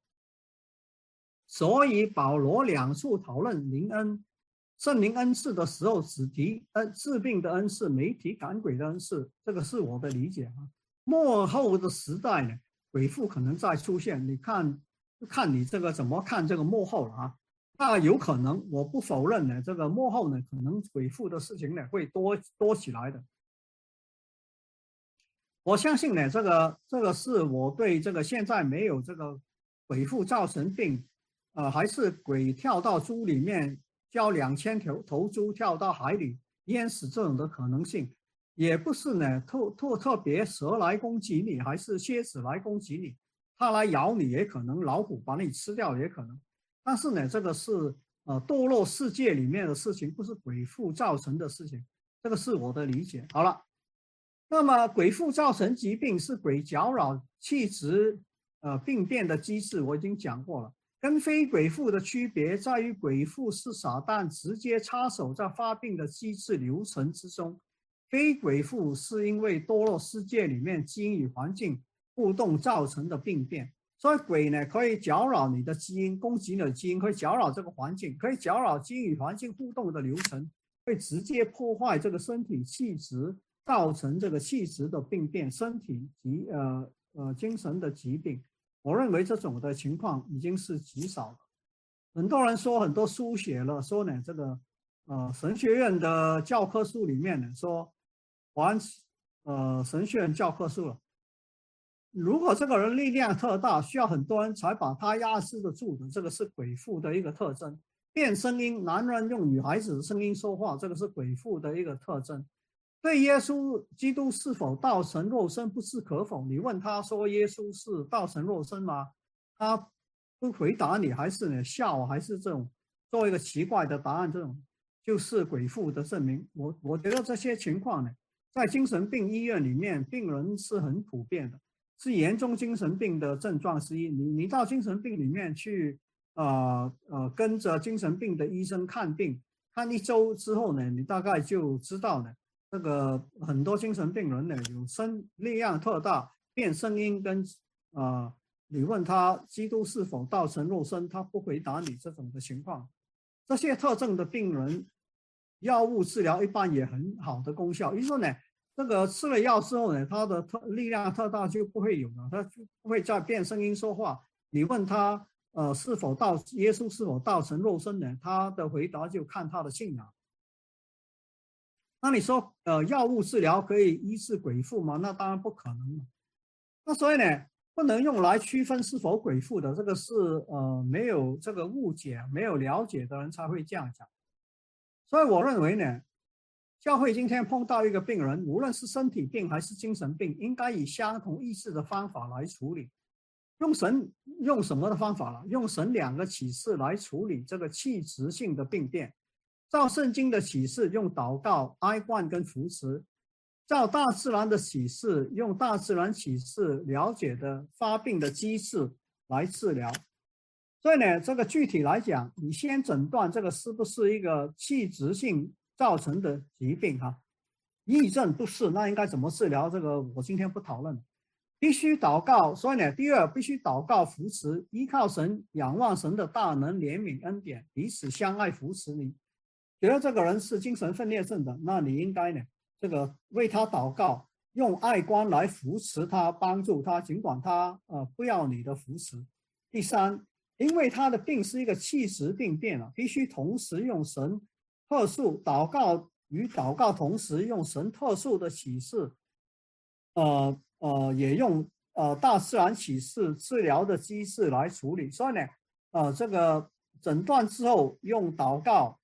所以保罗两处讨论灵恩、圣灵恩赐的时候，只提恩治病的恩赐，没提赶鬼的恩赐。这个是我的理解啊。幕后的时代呢，鬼父可能再出现，你看，看你这个怎么看这个幕后了啊？那有可能，我不否认呢，这个幕后呢，可能鬼父的事情呢会多多起来的。我相信呢，这个这个是我对这个现在没有这个鬼妇造成病，呃，还是鬼跳到猪里面，叫两千头头猪跳到海里淹死这种的可能性，也不是呢特特特别蛇来攻击你，还是蝎子来攻击你，它来咬你也可能，老虎把你吃掉也可能，但是呢，这个是呃堕落世界里面的事情，不是鬼妇造成的事情，这个是我的理解。好了。那么，鬼附造成疾病是鬼搅扰气质，呃，病变的机制，我已经讲过了。跟非鬼附的区别在于，鬼附是撒旦直接插手在发病的机制流程之中，非鬼附是因为堕落世界里面基因与环境互动造成的病变。所以，鬼呢可以搅扰你的基因，攻击你的基因，可以搅扰这个环境，可以搅扰基因与环境互动的流程，会直接破坏这个身体气质。造成这个气质的病变，身体及呃呃精神的疾病，我认为这种的情况已经是极少了。很多人说很多书写了，说呢这个呃神学院的教科书里面呢说，完呃神学院教科书了。如果这个人力量特大，需要很多人才把他压制得住的，这个是鬼父的一个特征。变声音，男人用女孩子的声音说话，这个是鬼父的一个特征。对耶稣基督是否道成肉身不置可否？你问他说耶稣是道成肉身吗？他不回答你，还是呢笑，还是这种做一个奇怪的答案？这种就是鬼父的证明。我我觉得这些情况呢，在精神病医院里面，病人是很普遍的，是严重精神病的症状之一。你你到精神病里面去，呃呃，跟着精神病的医生看病，看一周之后呢，你大概就知道了。这个很多精神病人呢，有声力量特大，变声音跟啊，你问他基督是否道成肉身，他不回答你这种的情况。这些特征的病人药物治疗一般也很好的功效。也就是呢，这个吃了药之后呢，他的特力量特大就不会有了，他就不会再变声音说话。你问他，呃，是否道耶稣是否道成肉身呢？他的回答就看他的信仰。那你说，呃，药物治疗可以医治鬼附吗？那当然不可能。那所以呢，不能用来区分是否鬼附的，这个是呃没有这个误解、没有了解的人才会这样讲。所以我认为呢，教会今天碰到一个病人，无论是身体病还是精神病，应该以相同意思的方法来处理。用神用什么的方法了？用神两个启示来处理这个器质性的病变。照圣经的启示，用祷告、哀患跟扶持；照大自然的启示，用大自然启示了解的发病的机制来治疗。所以呢，这个具体来讲，你先诊断这个是不是一个器质性造成的疾病哈？癔症不是，那应该怎么治疗？这个我今天不讨论。必须祷告，所以呢，第二必须祷告扶持，依靠神，仰望神的大能、怜悯、恩典，彼此相爱扶持你。觉得这个人是精神分裂症的，那你应该呢，这个为他祷告，用爱光来扶持他，帮助他，尽管他呃不要你的扶持。第三，因为他的病是一个气质病变了，必须同时用神特殊祷告与祷告同时用神特殊的启示，呃呃，也用呃大自然启示治疗的机制来处理。所以呢，呃，这个诊断之后用祷告。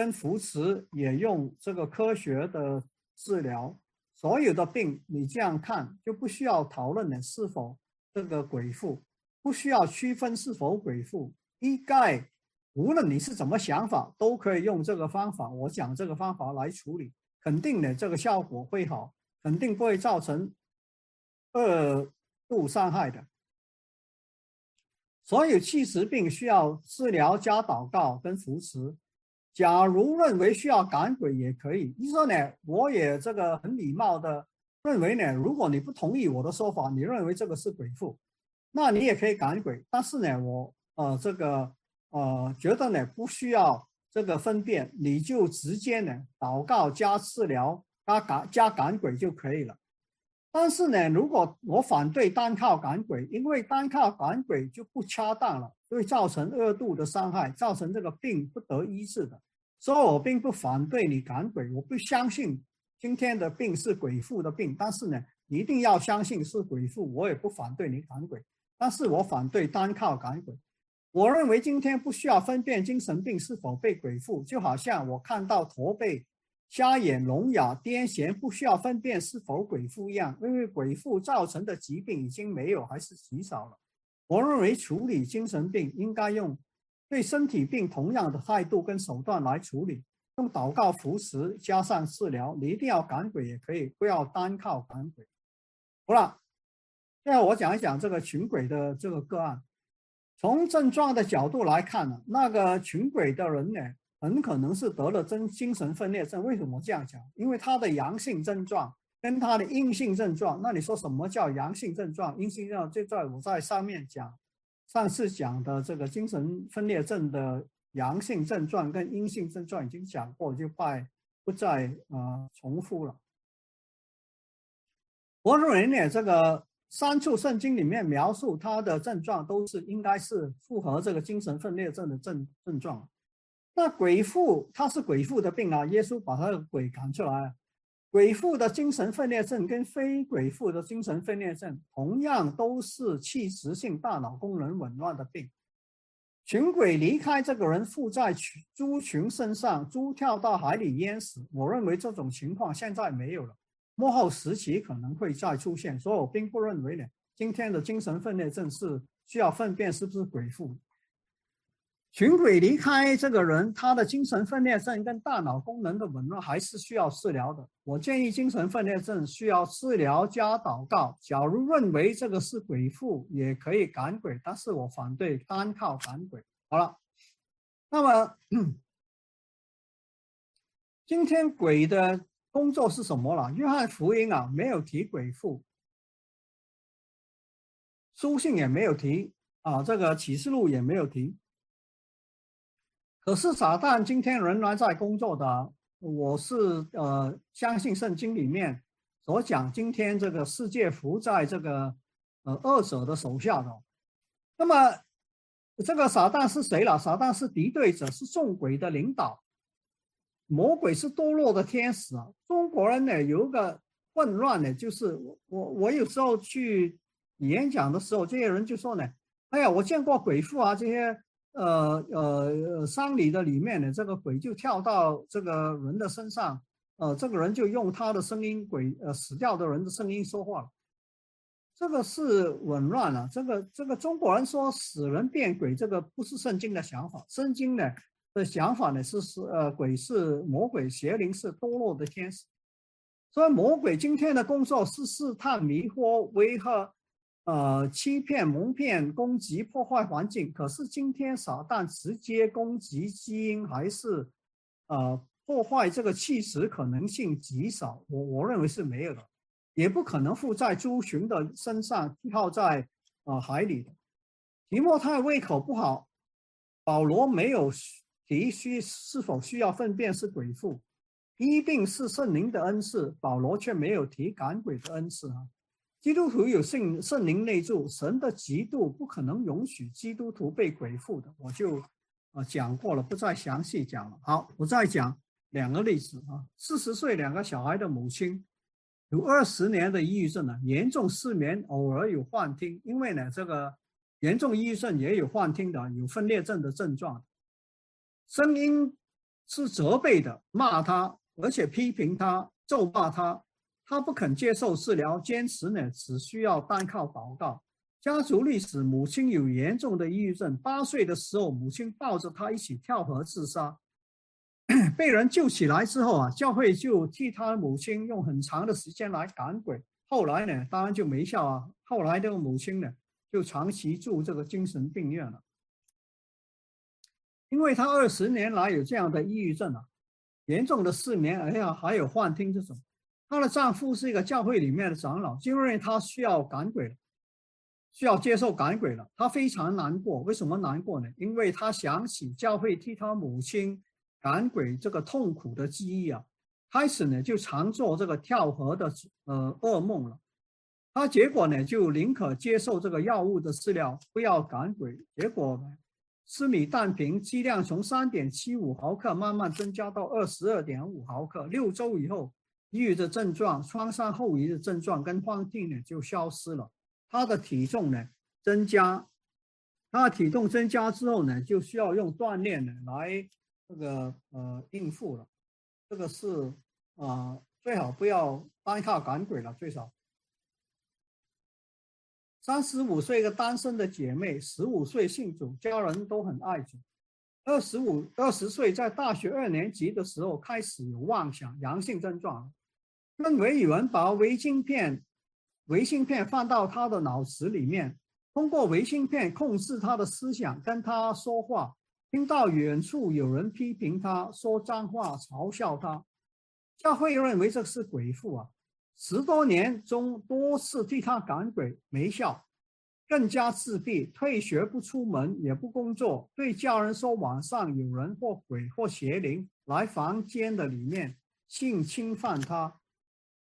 跟扶持也用这个科学的治疗，所有的病你这样看就不需要讨论你是否这个鬼附，不需要区分是否鬼附，一概无论你是怎么想法，都可以用这个方法。我讲这个方法来处理，肯定的这个效果会好，肯定不会造成二度伤害的。所有气实病需要治疗加祷告跟扶持。假如认为需要赶鬼也可以，你说呢？我也这个很礼貌的认为呢，如果你不同意我的说法，你认为这个是鬼附，那你也可以赶鬼。但是呢，我呃这个呃觉得呢，不需要这个分辨，你就直接呢祷告加治疗加赶加赶鬼就可以了。但是呢，如果我反对单靠赶鬼，因为单靠赶鬼就不恰当了。会造成二度的伤害，造成这个病不得医治的。所以我并不反对你赶鬼，我不相信今天的病是鬼附的病。但是呢，一定要相信是鬼附，我也不反对你赶鬼。但是我反对单靠赶鬼。我认为今天不需要分辨精神病是否被鬼附，就好像我看到驼背、瞎眼、聋哑、癫痫，不需要分辨是否鬼附一样，因为鬼附造成的疾病已经没有，还是极少了。我认为处理精神病应该用对身体病同样的态度跟手段来处理，用祷告扶持加上治疗。你一定要赶鬼也可以，不要单靠赶鬼。好了，现在我讲一讲这个群鬼的这个个案。从症状的角度来看呢，那个群鬼的人呢，很可能是得了真精神分裂症。为什么这样讲？因为他的阳性症状。跟他的阴性症状，那你说什么叫阳性症状？阴性症状就在我在上面讲，上次讲的这个精神分裂症的阳性症状跟阴性症状已经讲过，就快不再呃重复了。我认为呢，这个三处圣经里面描述他的症状都是应该是符合这个精神分裂症的症症状。那鬼父他是鬼父的病啊，耶稣把他的鬼赶出来了。鬼附的精神分裂症跟非鬼附的精神分裂症同样都是器质性大脑功能紊乱的病。群鬼离开这个人附在猪群身上，猪跳到海里淹死。我认为这种情况现在没有了，幕后时期可能会再出现，所以我并不认为呢，今天的精神分裂症是需要分辨是不是鬼附。群鬼离开这个人，他的精神分裂症跟大脑功能的紊乱还是需要治疗的。我建议精神分裂症需要治疗加祷告。假如认为这个是鬼附，也可以赶鬼，但是我反对单靠赶鬼。好了，那么 <clears throat> 今天鬼的工作是什么了？约翰福音啊，没有提鬼附，书信也没有提啊，这个启示录也没有提。可是撒旦今天仍然在工作的，我是呃相信圣经里面所讲，今天这个世界服在这个呃恶者的手下的。那么这个撒旦是谁了？撒旦是敌对者，是众鬼的领导。魔鬼是堕落的天使啊！中国人呢有一个混乱呢，就是我我我有时候去演讲的时候，这些人就说呢：“哎呀，我见过鬼父啊，这些呃呃丧礼的里面呢，这个鬼就跳到这个人的身上，呃，这个人就用他的声音，鬼呃死掉的人的声音说话了，这个是紊乱了。这个这个中国人说死人变鬼，这个不是圣经的想法，圣经呢。”的想法呢是是呃鬼是魔鬼邪灵是堕落的天使，所以魔鬼今天的工作是试探迷惑威吓，呃欺骗蒙骗攻击破坏环境。可是今天撒旦直接攻击基因还是呃破坏这个气质可能性极少，我我认为是没有的，也不可能附在猪群的身上跳在啊海里。提莫太胃口不好，保罗没有。提需是否需要粪便是鬼父，一定是圣灵的恩赐。保罗却没有提赶鬼的恩赐啊！基督徒有圣圣灵内住，神的极度不可能容许基督徒被鬼附的。我就啊讲过了，不再详细讲了。好，我再讲两个例子啊。四十岁两个小孩的母亲，有二十年的抑郁症呢，严重失眠，偶尔有幻听。因为呢，这个严重抑郁症也有幻听的，有分裂症的症状。声音是责备的，骂他，而且批评他，咒骂他。他不肯接受治疗，坚持呢，只需要单靠祷告。家族历史，母亲有严重的抑郁症。八岁的时候，母亲抱着他一起跳河自杀，<coughs> 被人救起来之后啊，教会就替他母亲用很长的时间来赶鬼。后来呢，当然就没效啊。后来这个母亲呢，就长期住这个精神病院了。因为他二十年来有这样的抑郁症啊，严重的失眠，哎呀，还有幻听这种。她的丈夫是一个教会里面的长老，就认为她需要赶鬼，需要接受赶鬼了。她非常难过，为什么难过呢？因为她想起教会替她母亲赶鬼这个痛苦的记忆啊，开始呢就常做这个跳河的呃噩梦了。她结果呢就宁可接受这个药物的治疗，不要赶鬼。结果呢？司米氮平剂量从三点七五毫克慢慢增加到二十二点五毫克，六周以后，抑郁的症状、创伤后遗的症状跟幻听呢就消失了。他的体重呢增加，他的体重增加之后呢，就需要用锻炼呢来这个呃应付了。这个是啊，最好不要单靠赶鬼了，最少。三十五岁一个单身的姐妹，十五岁信主，家人都很爱主。二十五二十岁在大学二年级的时候开始有妄想阳性症状，认为有人把微芯片微芯片放到他的脑子里面，通过微芯片控制他的思想，跟他说话。听到远处有人批评他，说脏话，嘲笑他，教会认为这是鬼父啊。十多年中多次替他赶鬼没效，更加自闭，退学不出门也不工作，对家人说晚上有人或鬼或邪灵来房间的里面性侵犯他。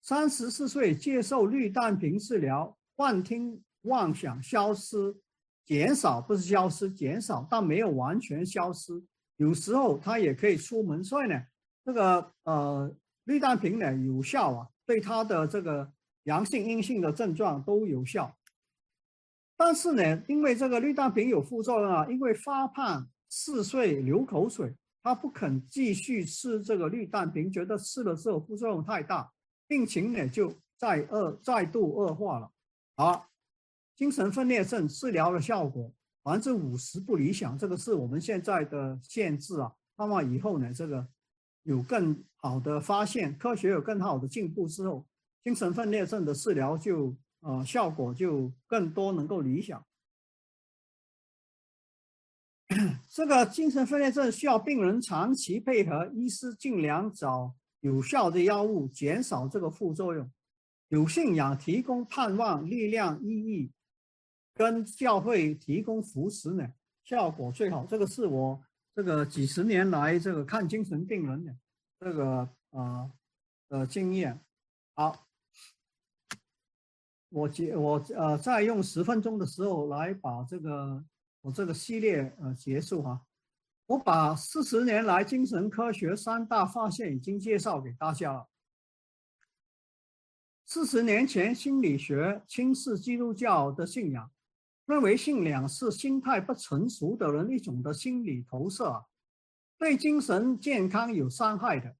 三十四岁接受氯氮平治疗，幻听妄想消失减少，不是消失减少，但没有完全消失。有时候他也可以出门，所以呢，这个呃氯氮平呢有效啊。对他的这个阳性、阴性的症状都有效，但是呢，因为这个氯氮平有副作用啊，因为发胖、嗜睡、流口水，他不肯继续吃这个氯氮平，觉得吃了之后副作用太大，病情呢就再恶、再度恶化了。好，精神分裂症治疗的效果百分之五十不理想，这个是我们现在的限制啊。那么以后呢，这个。有更好的发现，科学有更好的进步之后，精神分裂症的治疗就呃效果就更多能够理想。<coughs> 这个精神分裂症需要病人长期配合医师，尽量找有效的药物，减少这个副作用。有信仰提供盼望、力量、意义，跟教会提供扶持呢，效果最好。这个是我。这个几十年来，这个看精神病人的这个呃的经验。好，我结我呃再用十分钟的时候来把这个我这个系列呃结束哈。我把四十年来精神科学三大发现已经介绍给大家了。四十年前，心理学轻视基督教的信仰，认为信仰是心态不成熟的人一种的心理投射，对精神健康有伤害的。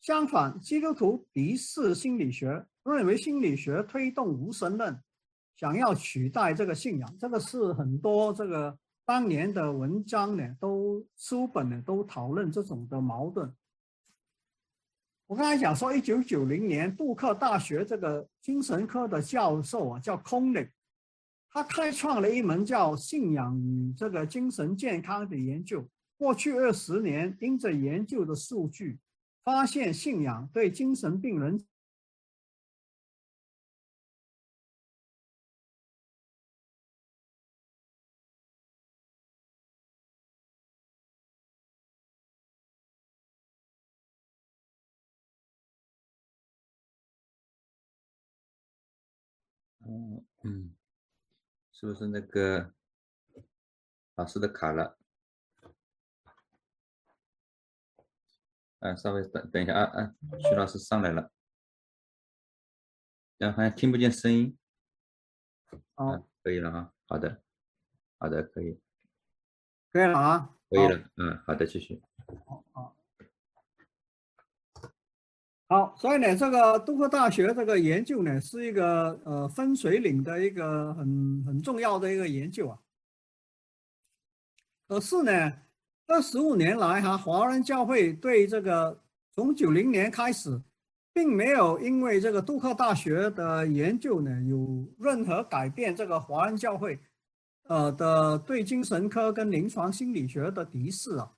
相反，基督徒敌视心理学，认为心理学推动无神论，想要取代这个信仰。这个是很多这个。当年的文章呢，都书本呢都讨论这种的矛盾。我刚才讲说，一九九零年，杜克大学这个精神科的教授啊，叫 Conley，，他开创了一门叫信仰与这个精神健康的研究。过去二十年，因着研究的数据，发现信仰对精神病人。哦，嗯，是不是那个老师的卡了？啊，稍微等等一下啊啊，徐老师上来了，然后好像听不见声音。哦，可以了啊，好的，好的，可以，可以了啊，可以了，嗯，好的，继续。好，好。好，所以呢，这个杜克大学这个研究呢，是一个呃分水岭的一个很很重要的一个研究啊。可是呢，这十五年来哈，华人教会对这个从九零年开始，并没有因为这个杜克大学的研究呢，有任何改变这个华人教会呃的对精神科跟临床心理学的敌视啊。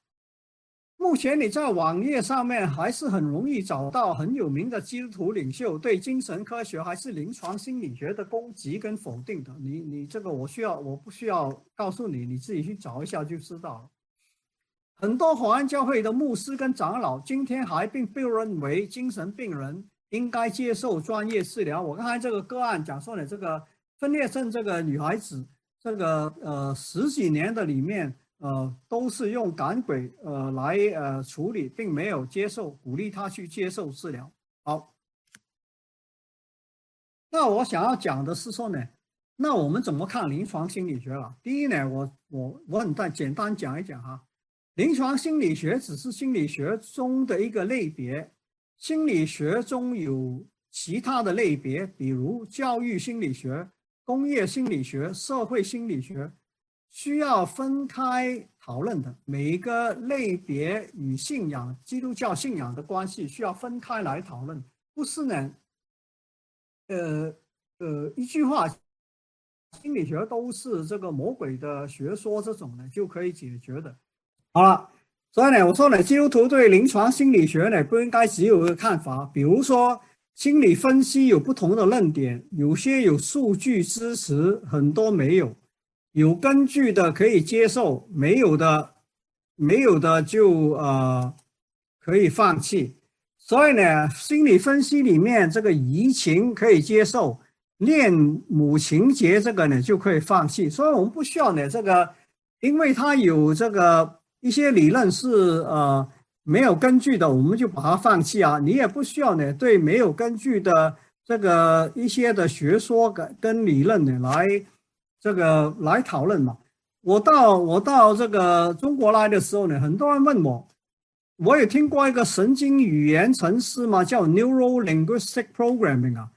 目前你在网页上面还是很容易找到很有名的基督徒领袖对精神科学还是临床心理学的攻击跟否定的。你你这个我需要我不需要告诉你，你自己去找一下就知道了。很多华安教会的牧师跟长老今天还并不认为精神病人应该接受专业治疗。我刚才这个个案讲说呢，这个分裂症这个女孩子，这个呃十几年的里面。呃，都是用赶鬼呃来呃处理，并没有接受鼓励他去接受治疗。好，那我想要讲的是说呢，那我们怎么看临床心理学了？第一呢，我我我很单简单讲一讲哈，临床心理学只是心理学中的一个类别，心理学中有其他的类别，比如教育心理学、工业心理学、社会心理学。需要分开讨论的每一个类别与信仰、基督教信仰的关系需要分开来讨论，不是呢？呃呃，一句话，心理学都是这个魔鬼的学说，这种呢就可以解决的。好了，所以呢，我说呢，基督徒对临床心理学呢不应该只有一个看法，比如说心理分析有不同的论点，有些有数据支持，很多没有。有根据的可以接受，没有的，没有的就呃可以放弃。所以呢，心理分析里面这个移情可以接受，恋母情节这个呢就可以放弃。所以我们不需要呢这个，因为它有这个一些理论是呃没有根据的，我们就把它放弃啊。你也不需要呢对没有根据的这个一些的学说跟跟理论呢来。这个来讨论嘛？我到我到这个中国来的时候呢，很多人问我，我也听过一个神经语言程式嘛，叫 Neuro Linguistic Programming 啊。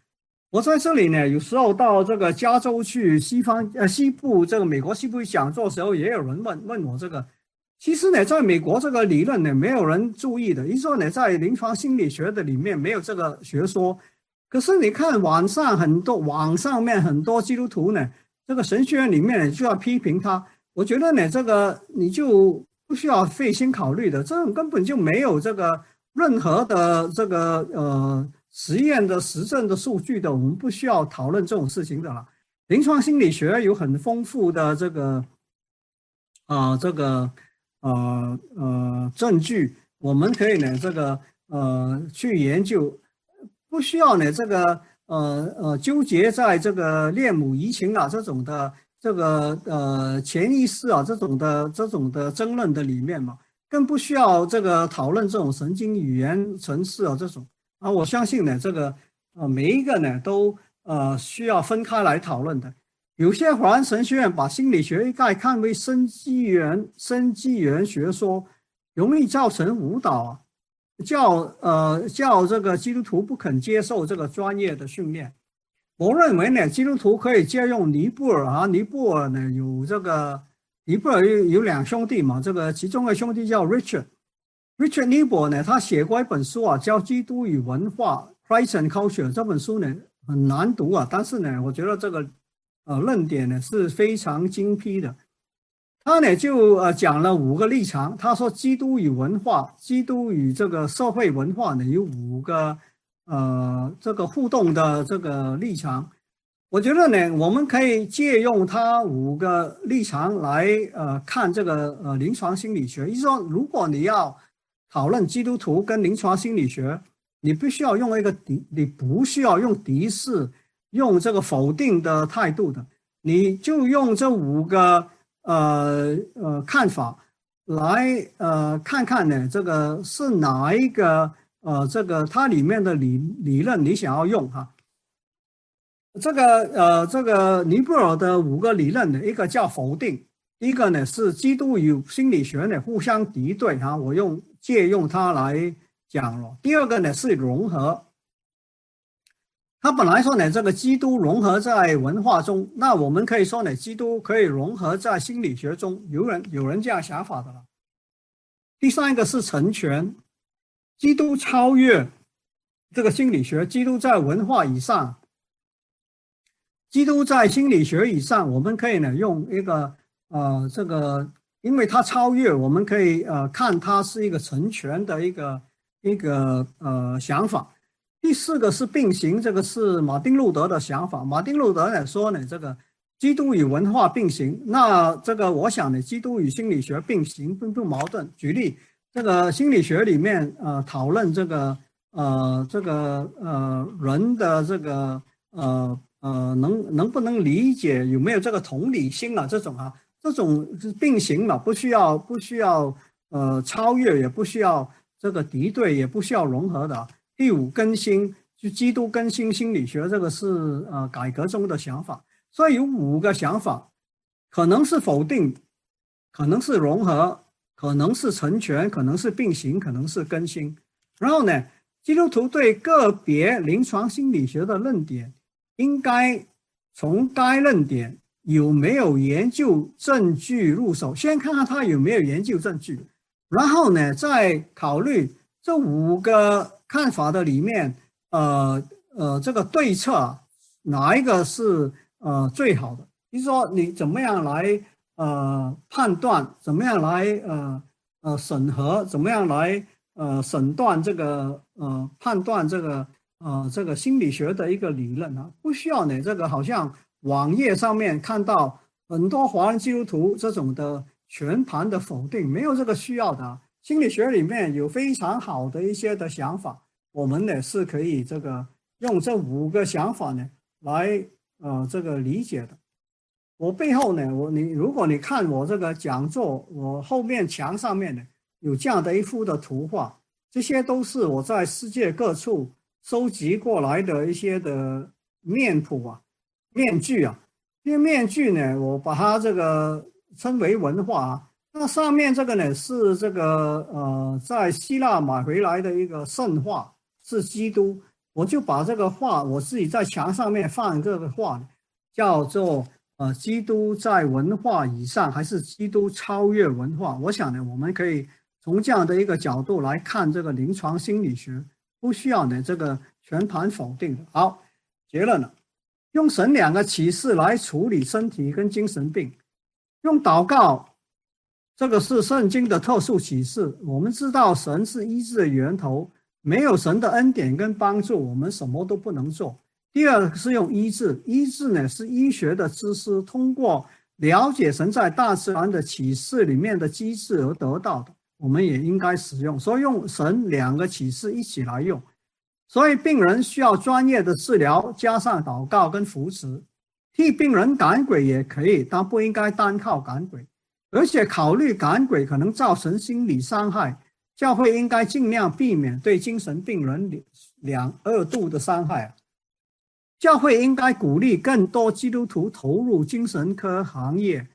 我在这里呢，有时候到这个加州去西方呃西部这个美国西部讲座时候，也有人问问我这个。其实呢，在美国这个理论呢，没有人注意的。一说呢，在临床心理学的里面没有这个学说。可是你看网上很多网上面很多基督徒呢。这个神学院里面就要批评他，我觉得呢，这个你就不需要费心考虑的，这种根本就没有这个任何的这个呃实验的实证的数据的，我们不需要讨论这种事情的了。临床心理学有很丰富的这个啊这个呃呃证据，我们可以呢这个呃去研究，不需要呢这个呃呃纠结在这个恋母移情啊这种的这个呃潜意识啊这种的这种的争论的里面嘛，更不需要这个讨论这种神经语言层次啊这种啊，我相信呢这个呃每一个呢都呃需要分开来讨论的。有些华人神学院把心理学一概看为生机缘、生机缘学说，容易造成误导啊，叫呃叫这个基督徒不肯接受这个专业的训练。我认为呢，基督徒可以借用尼布尔啊，尼布尔呢有这个尼布尔有有两兄弟嘛，这个其中的兄弟叫 Richard，Richard 尼布尔呢，他写过一本书啊，叫《基督与文化》（Christ and Culture）。这本书呢很难读啊，但是呢，我觉得这个。呃，论点呢是非常精辟的，他呢就呃讲了五个立场。他说，基督与文化，基督与这个社会文化呢有五个呃这个互动的这个立场。我觉得呢，我们可以借用他五个立场来呃看这个呃临床心理学。就是说，如果你要讨论基督徒跟临床心理学，你必须要用一个敌，你不需要用敌视。用这个否定的态度的，你就用这五个呃呃看法来呃看看呢，这个是哪一个呃这个它里面的理理论你想要用哈？这个呃这个尼泊尔的五个理论呢，一个叫否定，一个呢是基督与心理学呢互相敌对哈，我用借用它来讲了。第二个呢是融合。他本来说呢，这个基督融合在文化中，那我们可以说呢，基督可以融合在心理学中。有人有人这样想法的了。第三个是成全，基督超越这个心理学，基督在文化以上，基督在心理学以上。我们可以呢用一个呃这个，因为它超越，我们可以呃看它是一个成全的一个一个呃想法。第四个是并行，这个是马丁路德的想法。马丁路德呢说呢，这个基督与文化并行。那这个我想呢，基督与心理学并行并不矛盾。举例，这个心理学里面呃讨论这个呃这个呃人的这个呃呃能能不能理解有没有这个同理心啊这种啊这种是并行嘛，不需要不需要呃超越，也不需要这个敌对，也不需要融合的。第五更新就基督更新心理学，这个是呃改革中的想法，所以有五个想法，可能是否定，可能是融合，可能是成全，可能是并行，可能是更新。然后呢，基督徒对个别临床心理学的论点，应该从该论点有没有研究证据入手，先看看他有没有研究证据，然后呢再考虑这五个。看法的里面，呃呃，这个对策哪一个是呃最好的？就是说你怎么样来呃判断，怎么样来呃呃审核，怎么样来呃审断这个呃判断这个呃这个心理学的一个理论啊？不需要你这个好像网页上面看到很多华人基督徒这种的全盘的否定，没有这个需要的。心理学里面有非常好的一些的想法，我们呢是可以这个用这五个想法呢来呃这个理解的。我背后呢，我你如果你看我这个讲座，我后面墙上面呢有这样的一幅的图画，这些都是我在世界各处收集过来的一些的面谱啊、面具啊。这些面具呢，我把它这个称为文化啊。那上面这个呢是这个呃，在希腊买回来的一个圣画，是基督。我就把这个画，我自己在墙上面放这个画，叫做呃，基督在文化以上，还是基督超越文化？我想呢，我们可以从这样的一个角度来看这个临床心理学，不需要呢这个全盘否定。好，结论了，用神两个启示来处理身体跟精神病，用祷告。这个是圣经的特殊启示。我们知道神是医治的源头，没有神的恩典跟帮助，我们什么都不能做。第二是用医治，医治呢是医学的知识，通过了解神在大自然的启示里面的机制而得到的。我们也应该使用。所以用神两个启示一起来用。所以病人需要专业的治疗，加上祷告跟扶持，替病人赶鬼也可以，但不应该单靠赶鬼。而且考虑赶鬼可能造成心理伤害，教会应该尽量避免对精神病人两二度的伤害。教会应该鼓励更多基督徒投入精神科行业，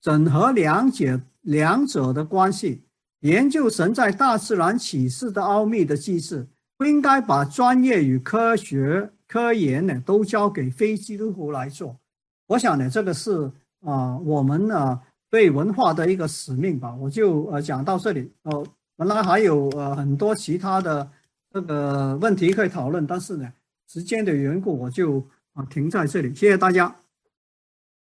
整合两者两者的关系，研究神在大自然启示的奥秘的机制。不应该把专业与科学科研呢都交给非基督徒来做。我想呢，这个是啊我们呢。对文化的一个使命吧，我就呃讲到这里。哦，本来还有呃很多其他的这个问题可以讨论，但是呢，时间的缘故，我就啊停在这里。谢谢大家。